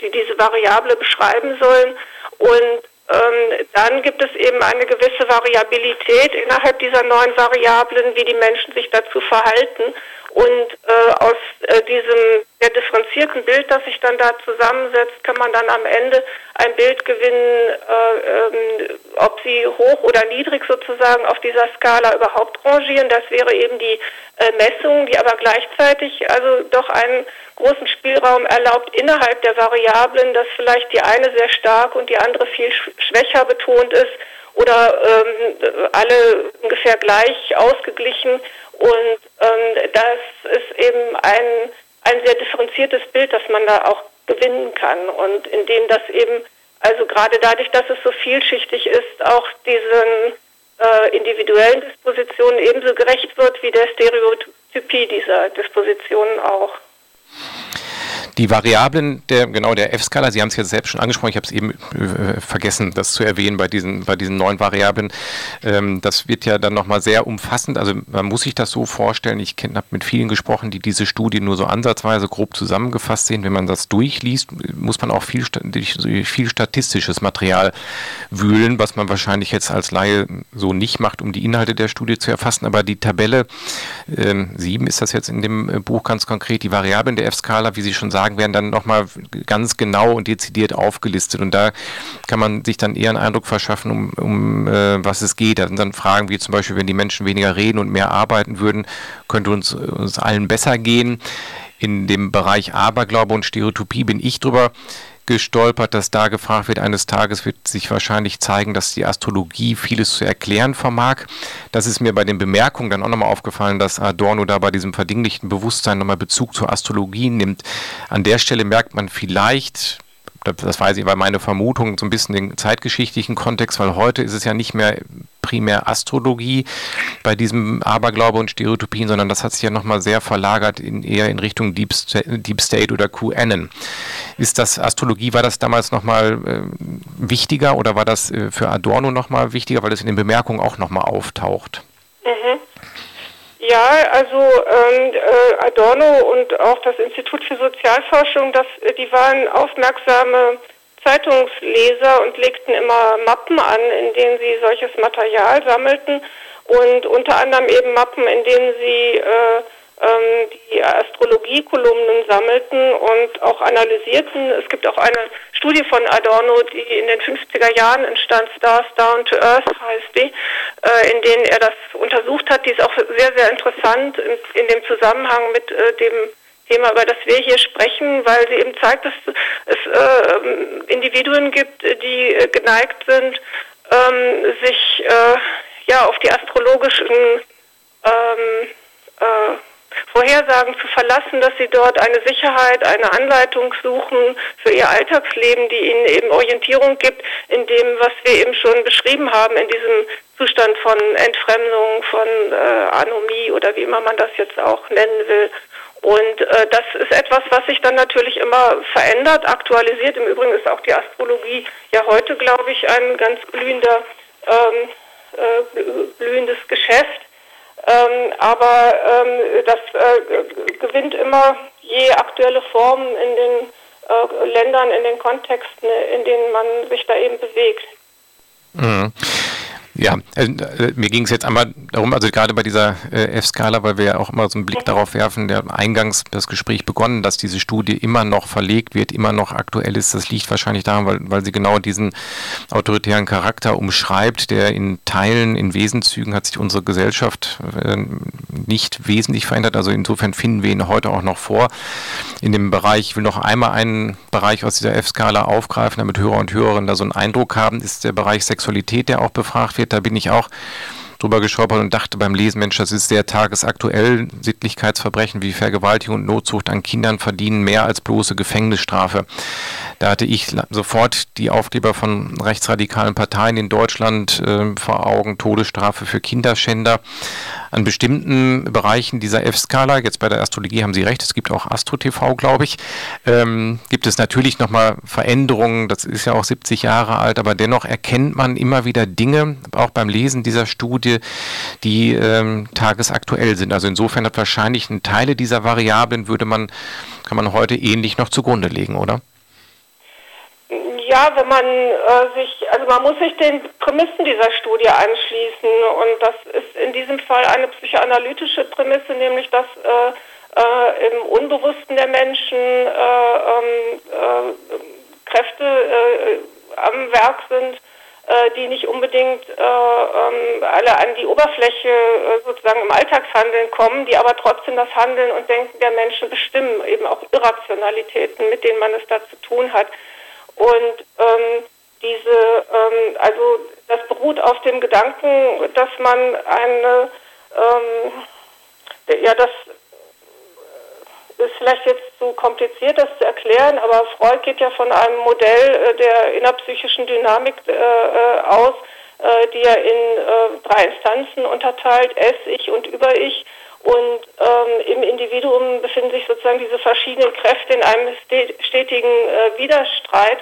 die diese Variable beschreiben sollen und ähm, dann gibt es eben eine gewisse Variabilität innerhalb dieser neuen Variablen, wie die Menschen sich dazu verhalten. Und äh, aus äh, diesem sehr differenzierten Bild, das sich dann da zusammensetzt, kann man dann am Ende ein Bild gewinnen, äh, ähm, ob sie hoch oder niedrig sozusagen auf dieser Skala überhaupt rangieren. Das wäre eben die äh, Messung, die aber gleichzeitig also doch einen großen Spielraum erlaubt innerhalb der Variablen, dass vielleicht die eine sehr stark und die andere viel schwächer betont ist oder ähm, alle ungefähr gleich ausgeglichen. Und ähm, das ist eben ein, ein sehr differenziertes Bild, das man da auch gewinnen kann und in dem das eben, also gerade dadurch, dass es so vielschichtig ist, auch diesen äh, individuellen Dispositionen ebenso gerecht wird wie der Stereotypie dieser Dispositionen auch. Die Variablen der, genau, der F-Skala, Sie haben es jetzt selbst schon angesprochen, ich habe es eben äh, vergessen, das zu erwähnen bei diesen, bei diesen neuen Variablen. Ähm, das wird ja dann nochmal sehr umfassend. Also man muss sich das so vorstellen, ich habe mit vielen gesprochen, die diese Studie nur so ansatzweise grob zusammengefasst sehen. Wenn man das durchliest, muss man auch viel, viel statistisches Material wühlen, was man wahrscheinlich jetzt als Laie so nicht macht, um die Inhalte der Studie zu erfassen. Aber die Tabelle äh, 7 ist das jetzt in dem äh, Buch ganz konkret, die Variablen der F-Skala, wie Sie schon sagen, Fragen werden dann nochmal ganz genau und dezidiert aufgelistet. Und da kann man sich dann eher einen Eindruck verschaffen, um, um äh, was es geht. Da sind dann Fragen wie zum Beispiel, wenn die Menschen weniger reden und mehr arbeiten würden, könnte uns, uns allen besser gehen. In dem Bereich Aberglaube und Stereotypie bin ich drüber gestolpert, dass da gefragt wird, eines Tages wird sich wahrscheinlich zeigen, dass die Astrologie vieles zu erklären vermag. Das ist mir bei den Bemerkungen dann auch nochmal aufgefallen, dass Adorno da bei diesem verdinglichten Bewusstsein nochmal Bezug zur Astrologie nimmt. An der Stelle merkt man vielleicht, das weiß ich, war meine Vermutung, so ein bisschen den zeitgeschichtlichen Kontext, weil heute ist es ja nicht mehr primär Astrologie bei diesem Aberglaube und Stereotypien, sondern das hat sich ja nochmal sehr verlagert in, eher in Richtung Deep, Deep State oder QAnon. Ist das Astrologie, war das damals nochmal äh, wichtiger oder war das äh, für Adorno nochmal wichtiger, weil es in den Bemerkungen auch nochmal auftaucht? Mhm. Ja, also ähm, äh, Adorno und auch das Institut für Sozialforschung, das, äh, die waren aufmerksame Zeitungsleser und legten immer Mappen an, in denen sie solches Material sammelten und unter anderem eben Mappen, in denen sie äh, ähm, die Astrologie-Kolumnen sammelten und auch analysierten. Es gibt auch eine Studie von Adorno, die in den 50er Jahren entstand, Stars Down to Earth heißt die, äh, in denen er das untersucht hat. Die ist auch sehr, sehr interessant in, in dem Zusammenhang mit äh, dem Thema, über das wir hier sprechen, weil sie eben zeigt, dass es äh, Individuen gibt, die geneigt sind, ähm, sich äh, ja auf die astrologischen ähm, äh, Vorhersagen zu verlassen, dass sie dort eine Sicherheit, eine Anleitung suchen für ihr Alltagsleben, die ihnen eben Orientierung gibt in dem, was wir eben schon beschrieben haben, in diesem Zustand von Entfremdung, von äh, Anomie oder wie immer man das jetzt auch nennen will. Und äh, das ist etwas, was sich dann natürlich immer verändert, aktualisiert. Im Übrigen ist auch die Astrologie ja heute, glaube ich, ein ganz blühender, ähm, äh, blühendes Geschäft. Ähm, aber ähm, das äh, gewinnt immer je aktuelle Formen in den äh, Ländern, in den Kontexten, in denen man sich da eben bewegt. Mhm. Ja, äh, mir ging es jetzt einmal darum, also gerade bei dieser äh, F-Skala, weil wir ja auch immer so einen Blick darauf werfen, der eingangs das Gespräch begonnen, dass diese Studie immer noch verlegt wird, immer noch aktuell ist. Das liegt wahrscheinlich daran, weil, weil sie genau diesen autoritären Charakter umschreibt, der in Teilen, in Wesenzügen hat sich unsere Gesellschaft äh, nicht wesentlich verändert. Also insofern finden wir ihn heute auch noch vor. In dem Bereich, ich will noch einmal einen Bereich aus dieser F-Skala aufgreifen, damit Hörer und Hörerinnen da so einen Eindruck haben, ist der Bereich Sexualität, der auch befragt wird wird. Da bin ich auch drüber gestolpert und dachte beim Lesen, Mensch, das ist sehr tagesaktuell. Sittlichkeitsverbrechen wie Vergewaltigung und Notzucht an Kindern verdienen mehr als bloße Gefängnisstrafe. Da hatte ich sofort die Aufkleber von rechtsradikalen Parteien in Deutschland äh, vor Augen, Todesstrafe für Kinderschänder. An bestimmten Bereichen dieser F-Skala, jetzt bei der Astrologie haben Sie recht, es gibt auch Astro-TV, glaube ich, ähm, gibt es natürlich nochmal Veränderungen, das ist ja auch 70 Jahre alt, aber dennoch erkennt man immer wieder Dinge, auch beim Lesen dieser Studie, die ähm, tagesaktuell sind. Also insofern hat wahrscheinlich ein Teile dieser Variablen würde man, kann man heute ähnlich noch zugrunde legen, oder? Ja, wenn man äh, sich, also man muss sich den Prämissen dieser Studie anschließen und das ist in diesem Fall eine psychoanalytische Prämisse, nämlich dass äh, äh, im Unbewussten der Menschen äh, ähm, äh, Kräfte äh, am Werk sind, die nicht unbedingt ähm, alle an die Oberfläche sozusagen im Alltagshandeln kommen, die aber trotzdem das Handeln und Denken der Menschen bestimmen, eben auch Irrationalitäten, mit denen man es da zu tun hat. Und ähm, diese, ähm, also das beruht auf dem Gedanken, dass man eine, ähm, ja, das ist vielleicht jetzt zu kompliziert, das zu erklären, aber Freud geht ja von einem Modell äh, der innerpsychischen Dynamik äh, äh aus, die er in drei Instanzen unterteilt, Es, Ich und Über-Ich. Und ähm, im Individuum befinden sich sozusagen diese verschiedenen Kräfte in einem stetigen Widerstreit.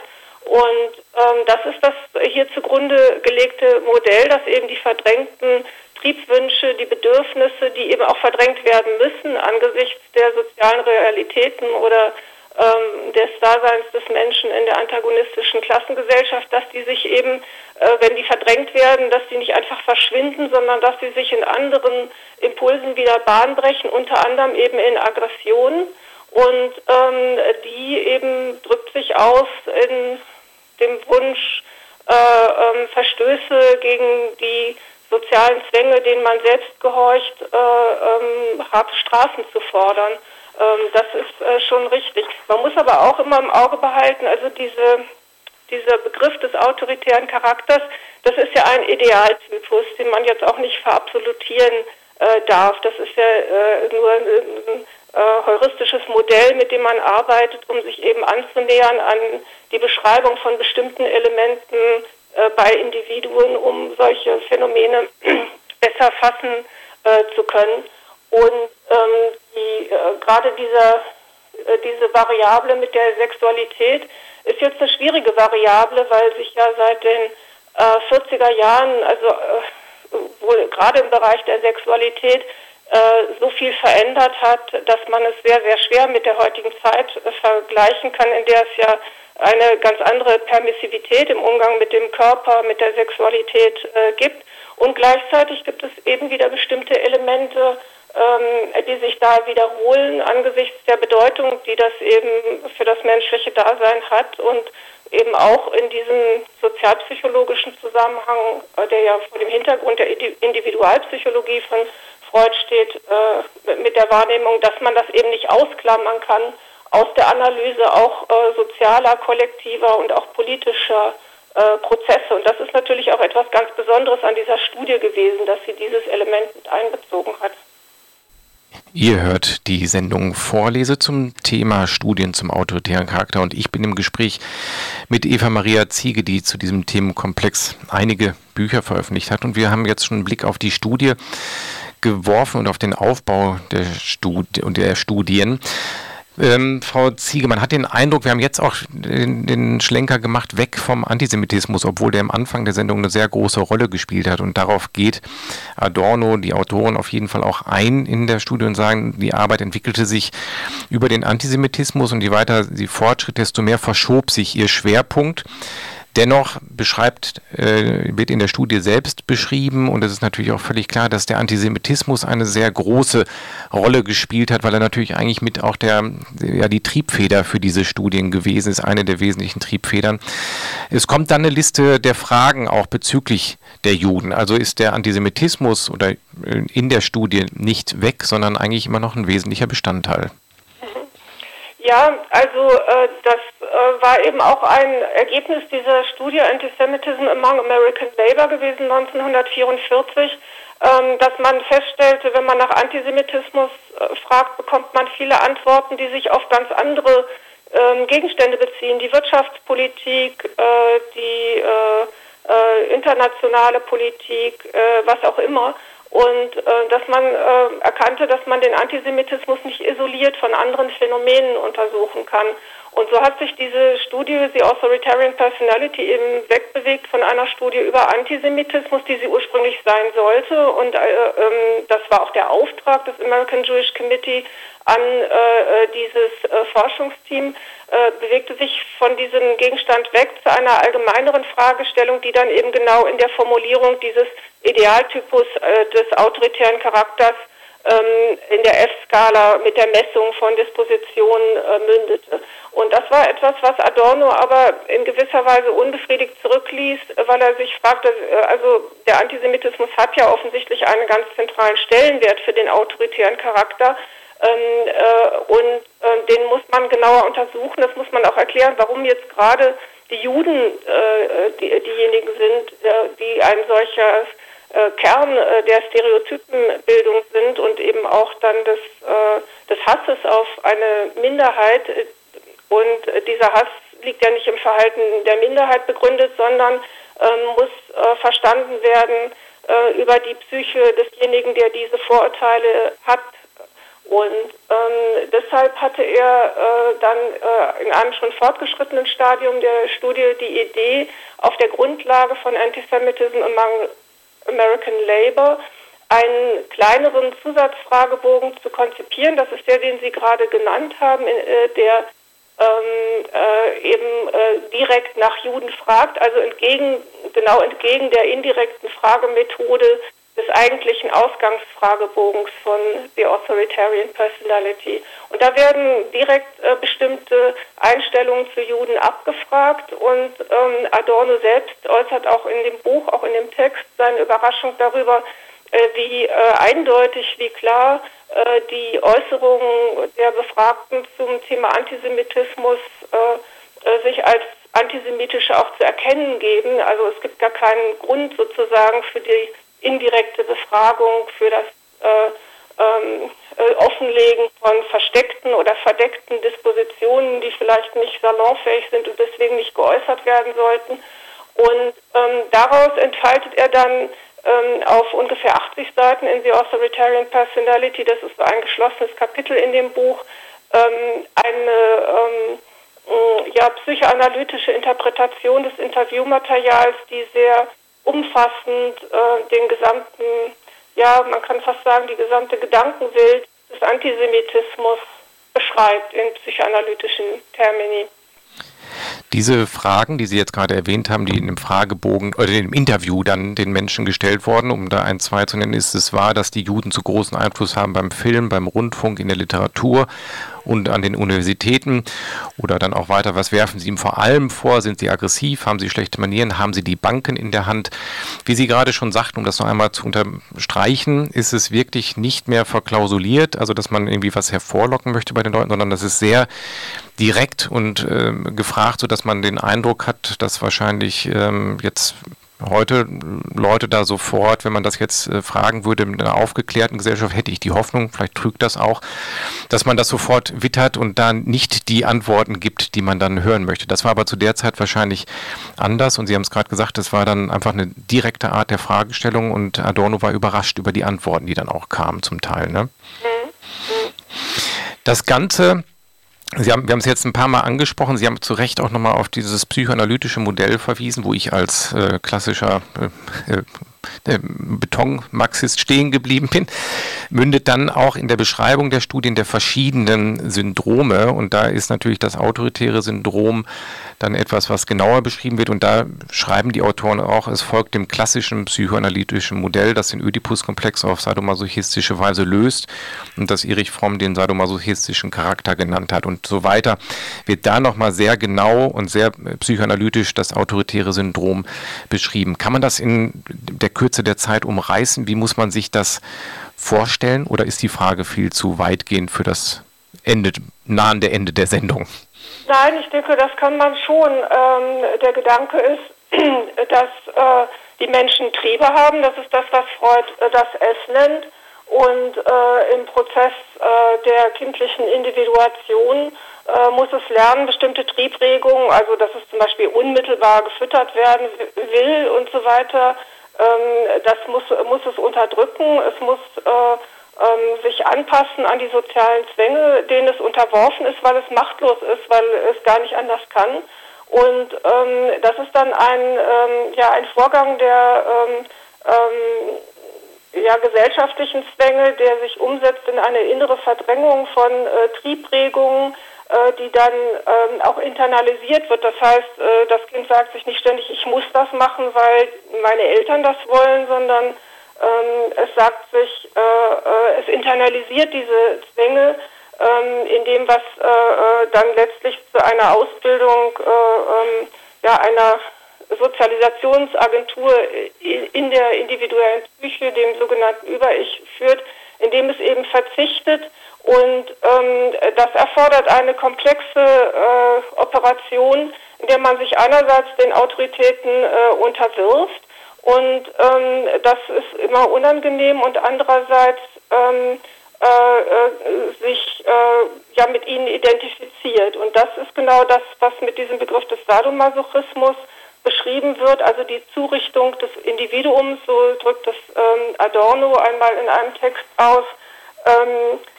Und ähm, das ist das hier zugrunde gelegte Modell, dass eben die verdrängten Triebwünsche, die Bedürfnisse, die eben auch verdrängt werden müssen angesichts der sozialen Realitäten oder ähm, des Daseins des Menschen in der antagonistischen Klassengesellschaft, dass die sich eben, äh, wenn die verdrängt werden, dass die nicht einfach verschwinden, sondern dass sie sich in anderen Impulsen wieder Bahn brechen, unter anderem eben in Aggressionen. Und ähm, die eben drückt sich aus in dem Wunsch, äh, ähm, Verstöße gegen die sozialen Zwänge, denen man selbst gehorcht, äh, ähm, harte Strafen zu fordern. Ähm, das ist äh, schon richtig. Man muss aber auch immer im Auge behalten, also diese, dieser Begriff des autoritären Charakters, das ist ja ein Idealtypus, den man jetzt auch nicht verabsolutieren äh, darf. Das ist ja äh, nur ein, ein äh, heuristisches Modell, mit dem man arbeitet, um sich eben anzunähern an die Beschreibung von bestimmten Elementen äh, bei Individuen, um solche Phänomene besser fassen äh, zu können. Und ähm, die, äh, gerade dieser, äh, diese Variable mit der Sexualität ist jetzt eine schwierige Variable, weil sich ja seit den 40er äh, Jahren, also äh, wohl gerade im Bereich der Sexualität, so viel verändert hat, dass man es sehr, sehr schwer mit der heutigen Zeit vergleichen kann, in der es ja eine ganz andere Permissivität im Umgang mit dem Körper, mit der Sexualität äh, gibt. Und gleichzeitig gibt es eben wieder bestimmte Elemente, ähm, die sich da wiederholen angesichts der Bedeutung, die das eben für das menschliche Dasein hat und eben auch in diesem sozialpsychologischen Zusammenhang, äh, der ja vor dem Hintergrund der Individualpsychologie von Freud steht äh, mit der Wahrnehmung, dass man das eben nicht ausklammern kann aus der Analyse auch äh, sozialer, kollektiver und auch politischer äh, Prozesse. Und das ist natürlich auch etwas ganz Besonderes an dieser Studie gewesen, dass sie dieses Element mit einbezogen hat. Ihr hört die Sendung Vorlese zum Thema Studien zum autoritären Charakter und ich bin im Gespräch mit Eva Maria Ziege, die zu diesem Themenkomplex einige Bücher veröffentlicht hat und wir haben jetzt schon einen Blick auf die Studie geworfen und auf den Aufbau der, Studi und der Studien. Ähm, Frau Ziege, man hat den Eindruck, wir haben jetzt auch den, den, Schlenker gemacht, weg vom Antisemitismus, obwohl der am Anfang der Sendung eine sehr große Rolle gespielt hat. Und darauf geht Adorno, die Autoren, auf jeden Fall auch ein in der Studie und sagen, die Arbeit entwickelte sich über den Antisemitismus und je weiter sie fortschritt, desto mehr verschob sich ihr Schwerpunkt. Dennoch beschreibt, äh, wird in der Studie selbst beschrieben und es ist natürlich auch völlig klar, dass der Antisemitismus eine sehr große Rolle gespielt hat, weil er natürlich eigentlich mit auch der, ja, die Triebfeder für diese Studien gewesen ist, eine der wesentlichen Triebfedern. Es kommt dann eine Liste der Fragen auch bezüglich der Juden. Also ist der Antisemitismus oder äh, in der Studie nicht weg, sondern eigentlich immer noch ein wesentlicher Bestandteil. Ja, also äh, das äh, war eben auch ein Ergebnis dieser Studie Antisemitism Among American Labor gewesen 1944, ähm, dass man feststellte, wenn man nach Antisemitismus äh, fragt, bekommt man viele Antworten, die sich auf ganz andere ähm, Gegenstände beziehen, die Wirtschaftspolitik, äh, die äh, äh, internationale Politik, was auch immer und äh, dass man äh, erkannte, dass man den Antisemitismus nicht isoliert von anderen Phänomenen untersuchen kann. Und so hat sich diese Studie, The Authoritarian Personality, eben wegbewegt von einer Studie über Antisemitismus, die sie ursprünglich sein sollte. Und äh, ähm, das war auch der Auftrag des American Jewish Committee an äh, äh dieses äh, Forschungsteam, äh, bewegte sich von diesem Gegenstand weg zu einer allgemeineren Fragestellung, die dann eben genau in der Formulierung dieses Idealtypus äh, des autoritären Charakters ähm, in der F-Skala mit der Messung von Dispositionen äh, mündete. Und das war etwas, was Adorno aber in gewisser Weise unbefriedigt zurückließ, weil er sich fragte, äh, also der Antisemitismus hat ja offensichtlich einen ganz zentralen Stellenwert für den autoritären Charakter. Ähm, äh, und äh, den muss man genauer untersuchen. Das muss man auch erklären, warum jetzt gerade die Juden äh, die, diejenigen sind, äh, die ein solcher äh, Kern äh, der Stereotypenbildung sind und eben auch dann des, äh, des Hasses auf eine Minderheit. Und dieser Hass liegt ja nicht im Verhalten der Minderheit begründet, sondern ähm, muss verstanden werden über die Psyche desjenigen, der diese Vorurteile hat. Und ähm, deshalb hatte er äh, dann äh, in einem schon fortgeschrittenen Stadium der Studie die Idee, auf der Grundlage von Antisemitism among American Labor einen kleineren Zusatzfragebogen zu konzipieren. Das ist der, den Sie gerade genannt haben, äh, der ähm, äh, eben äh, direkt nach Juden fragt, also entgegen, genau entgegen der indirekten Fragemethode des eigentlichen Ausgangsfragebogens von The Authoritarian Personality. Und da werden direkt äh, bestimmte Einstellungen zu Juden abgefragt und ähm, Adorno selbst äußert auch in dem Buch, auch in dem Text seine Überraschung darüber, äh, wie äh, eindeutig, wie klar äh, die Äußerungen der Befragten zum Thema Antisemitismus äh, äh, sich als antisemitische auch zu erkennen geben. Also es gibt gar keinen Grund sozusagen für die indirekte Befragung, für das äh, ähm, äh, Offenlegen von versteckten oder verdeckten Dispositionen, die vielleicht nicht salonfähig sind und deswegen nicht geäußert werden sollten. Und ähm, daraus entfaltet er dann ähm, auf ungefähr 80 Seiten in The Authoritarian Personality, das ist ein geschlossenes Kapitel in dem Buch, ähm, eine ähm, ja, psychoanalytische Interpretation des Interviewmaterials, die sehr umfassend äh, den gesamten, ja, man kann fast sagen, die gesamte Gedankenwelt des Antisemitismus beschreibt in psychoanalytischen Termini. Diese Fragen, die Sie jetzt gerade erwähnt haben, die in dem Fragebogen oder in dem Interview dann den Menschen gestellt wurden, um da ein, zwei zu nennen, ist es wahr, dass die Juden zu großen Einfluss haben beim Film, beim Rundfunk, in der Literatur und an den Universitäten oder dann auch weiter, was werfen Sie ihm vor allem vor? Sind Sie aggressiv? Haben Sie schlechte Manieren? Haben Sie die Banken in der Hand? Wie Sie gerade schon sagten, um das noch einmal zu unterstreichen, ist es wirklich nicht mehr verklausuliert, also dass man irgendwie was hervorlocken möchte bei den Leuten, sondern das ist sehr direkt und äh, gefragt, sodass man den Eindruck hat, dass wahrscheinlich ähm, jetzt heute Leute da sofort, wenn man das jetzt äh, fragen würde, in einer aufgeklärten Gesellschaft hätte ich die Hoffnung, vielleicht trügt das auch, dass man das sofort wittert und dann nicht die Antworten gibt, die man dann hören möchte. Das war aber zu der Zeit wahrscheinlich anders und Sie haben es gerade gesagt, das war dann einfach eine direkte Art der Fragestellung und Adorno war überrascht über die Antworten, die dann auch kamen zum Teil. Ne? Mhm. Mhm. Das Ganze Sie haben, wir haben es jetzt ein paar Mal angesprochen. Sie haben zu Recht auch nochmal auf dieses psychoanalytische Modell verwiesen, wo ich als äh, klassischer äh, äh Betonmarxist stehen geblieben bin, mündet dann auch in der Beschreibung der Studien der verschiedenen Syndrome. Und da ist natürlich das autoritäre Syndrom dann etwas, was genauer beschrieben wird. Und da schreiben die Autoren auch, es folgt dem klassischen psychoanalytischen Modell, das den Oedipus-Komplex auf sadomasochistische Weise löst und das Erich Fromm den sadomasochistischen Charakter genannt hat. Und so weiter wird da nochmal sehr genau und sehr psychoanalytisch das autoritäre Syndrom beschrieben. Kann man das in der Kürze der Zeit umreißen? Wie muss man sich das vorstellen? Oder ist die Frage viel zu weitgehend für das Ende, nahende Ende der Sendung? Nein, ich denke, das kann man schon. Ähm, der Gedanke ist, dass äh, die Menschen Triebe haben. Das ist das, was Freud äh, das S nennt. Und äh, im Prozess äh, der kindlichen Individuation äh, muss es lernen, bestimmte Triebregungen, also dass es zum Beispiel unmittelbar gefüttert werden will und so weiter, das muss, muss es unterdrücken. Es muss äh, ähm, sich anpassen an die sozialen Zwänge, denen es unterworfen ist, weil es machtlos ist, weil es gar nicht anders kann. Und ähm, das ist dann ein, ähm, ja, ein Vorgang der ähm, ähm, ja, gesellschaftlichen Zwänge, der sich umsetzt in eine innere Verdrängung von äh, Triebregungen, die dann ähm, auch internalisiert wird. Das heißt, äh, das Kind sagt sich nicht ständig, ich muss das machen, weil meine Eltern das wollen, sondern ähm, es sagt sich, äh, äh, es internalisiert diese Zwänge ähm, in dem, was äh, äh dann letztlich zu einer Ausbildung äh, ähm, ja, einer Sozialisationsagentur in der individuellen Psyche, dem sogenannten Über-Ich, führt, indem es eben verzichtet. Und ähm, das erfordert eine komplexe äh, Operation, in der man sich einerseits den Autoritäten äh, unterwirft. Und ähm, das ist immer unangenehm und andererseits ähm, äh, äh, sich äh, ja mit ihnen identifiziert. Und das ist genau das, was mit diesem Begriff des Sadomasochismus beschrieben wird, also die Zurichtung des Individuums, so drückt es ähm, Adorno einmal in einem Text aus, ähm, äh,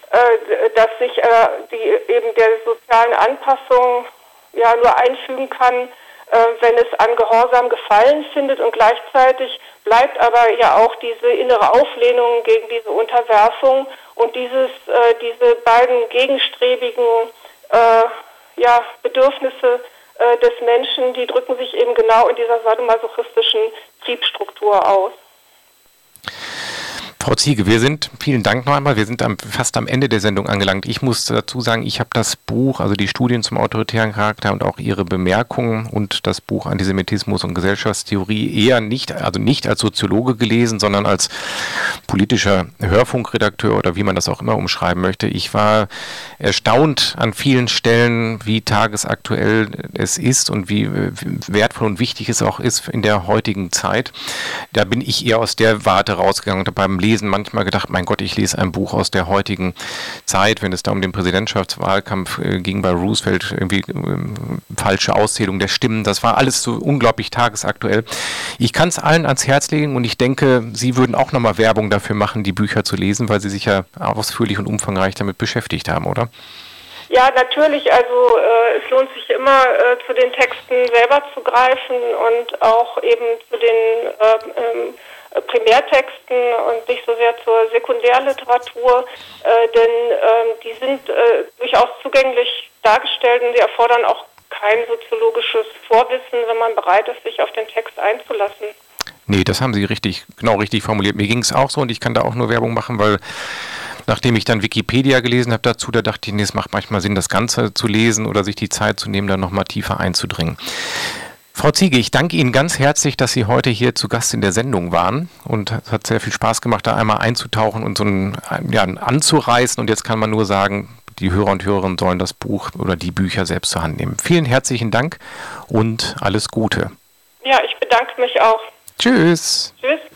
dass sich äh, die eben der sozialen Anpassung ja nur einfügen kann, äh, wenn es an Gehorsam Gefallen findet und gleichzeitig bleibt aber ja auch diese innere Auflehnung gegen diese Unterwerfung und dieses, äh, diese beiden gegenstrebigen äh, ja, Bedürfnisse äh, des Menschen, die drücken sich eben genau in dieser sadomasochistischen Triebstruktur aus. Frau Ziege, wir sind, vielen Dank noch einmal, wir sind am, fast am Ende der Sendung angelangt. Ich muss dazu sagen, ich habe das Buch, also die Studien zum autoritären Charakter und auch Ihre Bemerkungen und das Buch Antisemitismus und Gesellschaftstheorie eher nicht, also nicht als Soziologe gelesen, sondern als politischer Hörfunkredakteur oder wie man das auch immer umschreiben möchte. Ich war erstaunt an vielen Stellen, wie tagesaktuell es ist und wie wertvoll und wichtig es auch ist in der heutigen Zeit. Da bin ich eher aus der Warte rausgegangen und beim Lesen Lesen manchmal gedacht, mein Gott, ich lese ein Buch aus der heutigen Zeit, wenn es da um den Präsidentschaftswahlkampf äh, ging bei Roosevelt, irgendwie äh, falsche Auszählung der Stimmen. Das war alles so unglaublich tagesaktuell. Ich kann es allen ans Herz legen und ich denke, Sie würden auch nochmal Werbung dafür machen, die Bücher zu lesen, weil Sie sich ja ausführlich und umfangreich damit beschäftigt haben, oder? Ja, natürlich. Also äh, es lohnt sich immer, äh, zu den Texten selber zu greifen und auch eben zu den äh, ähm, Primärtexten und nicht so sehr zur Sekundärliteratur, äh, denn äh, die sind äh, durchaus zugänglich dargestellt und sie erfordern auch kein soziologisches Vorwissen, wenn man bereit ist, sich auf den Text einzulassen. Nee, das haben Sie richtig, genau richtig formuliert. Mir ging es auch so und ich kann da auch nur Werbung machen, weil nachdem ich dann Wikipedia gelesen habe dazu, da dachte ich, nee, es macht manchmal Sinn, das Ganze zu lesen oder sich die Zeit zu nehmen, da nochmal tiefer einzudringen. Frau Ziege, ich danke Ihnen ganz herzlich, dass Sie heute hier zu Gast in der Sendung waren. Und es hat sehr viel Spaß gemacht, da einmal einzutauchen und so ein, ja, anzureißen. Und jetzt kann man nur sagen, die Hörer und Hörerinnen sollen das Buch oder die Bücher selbst zur Hand nehmen. Vielen herzlichen Dank und alles Gute. Ja, ich bedanke mich auch. Tschüss. Tschüss.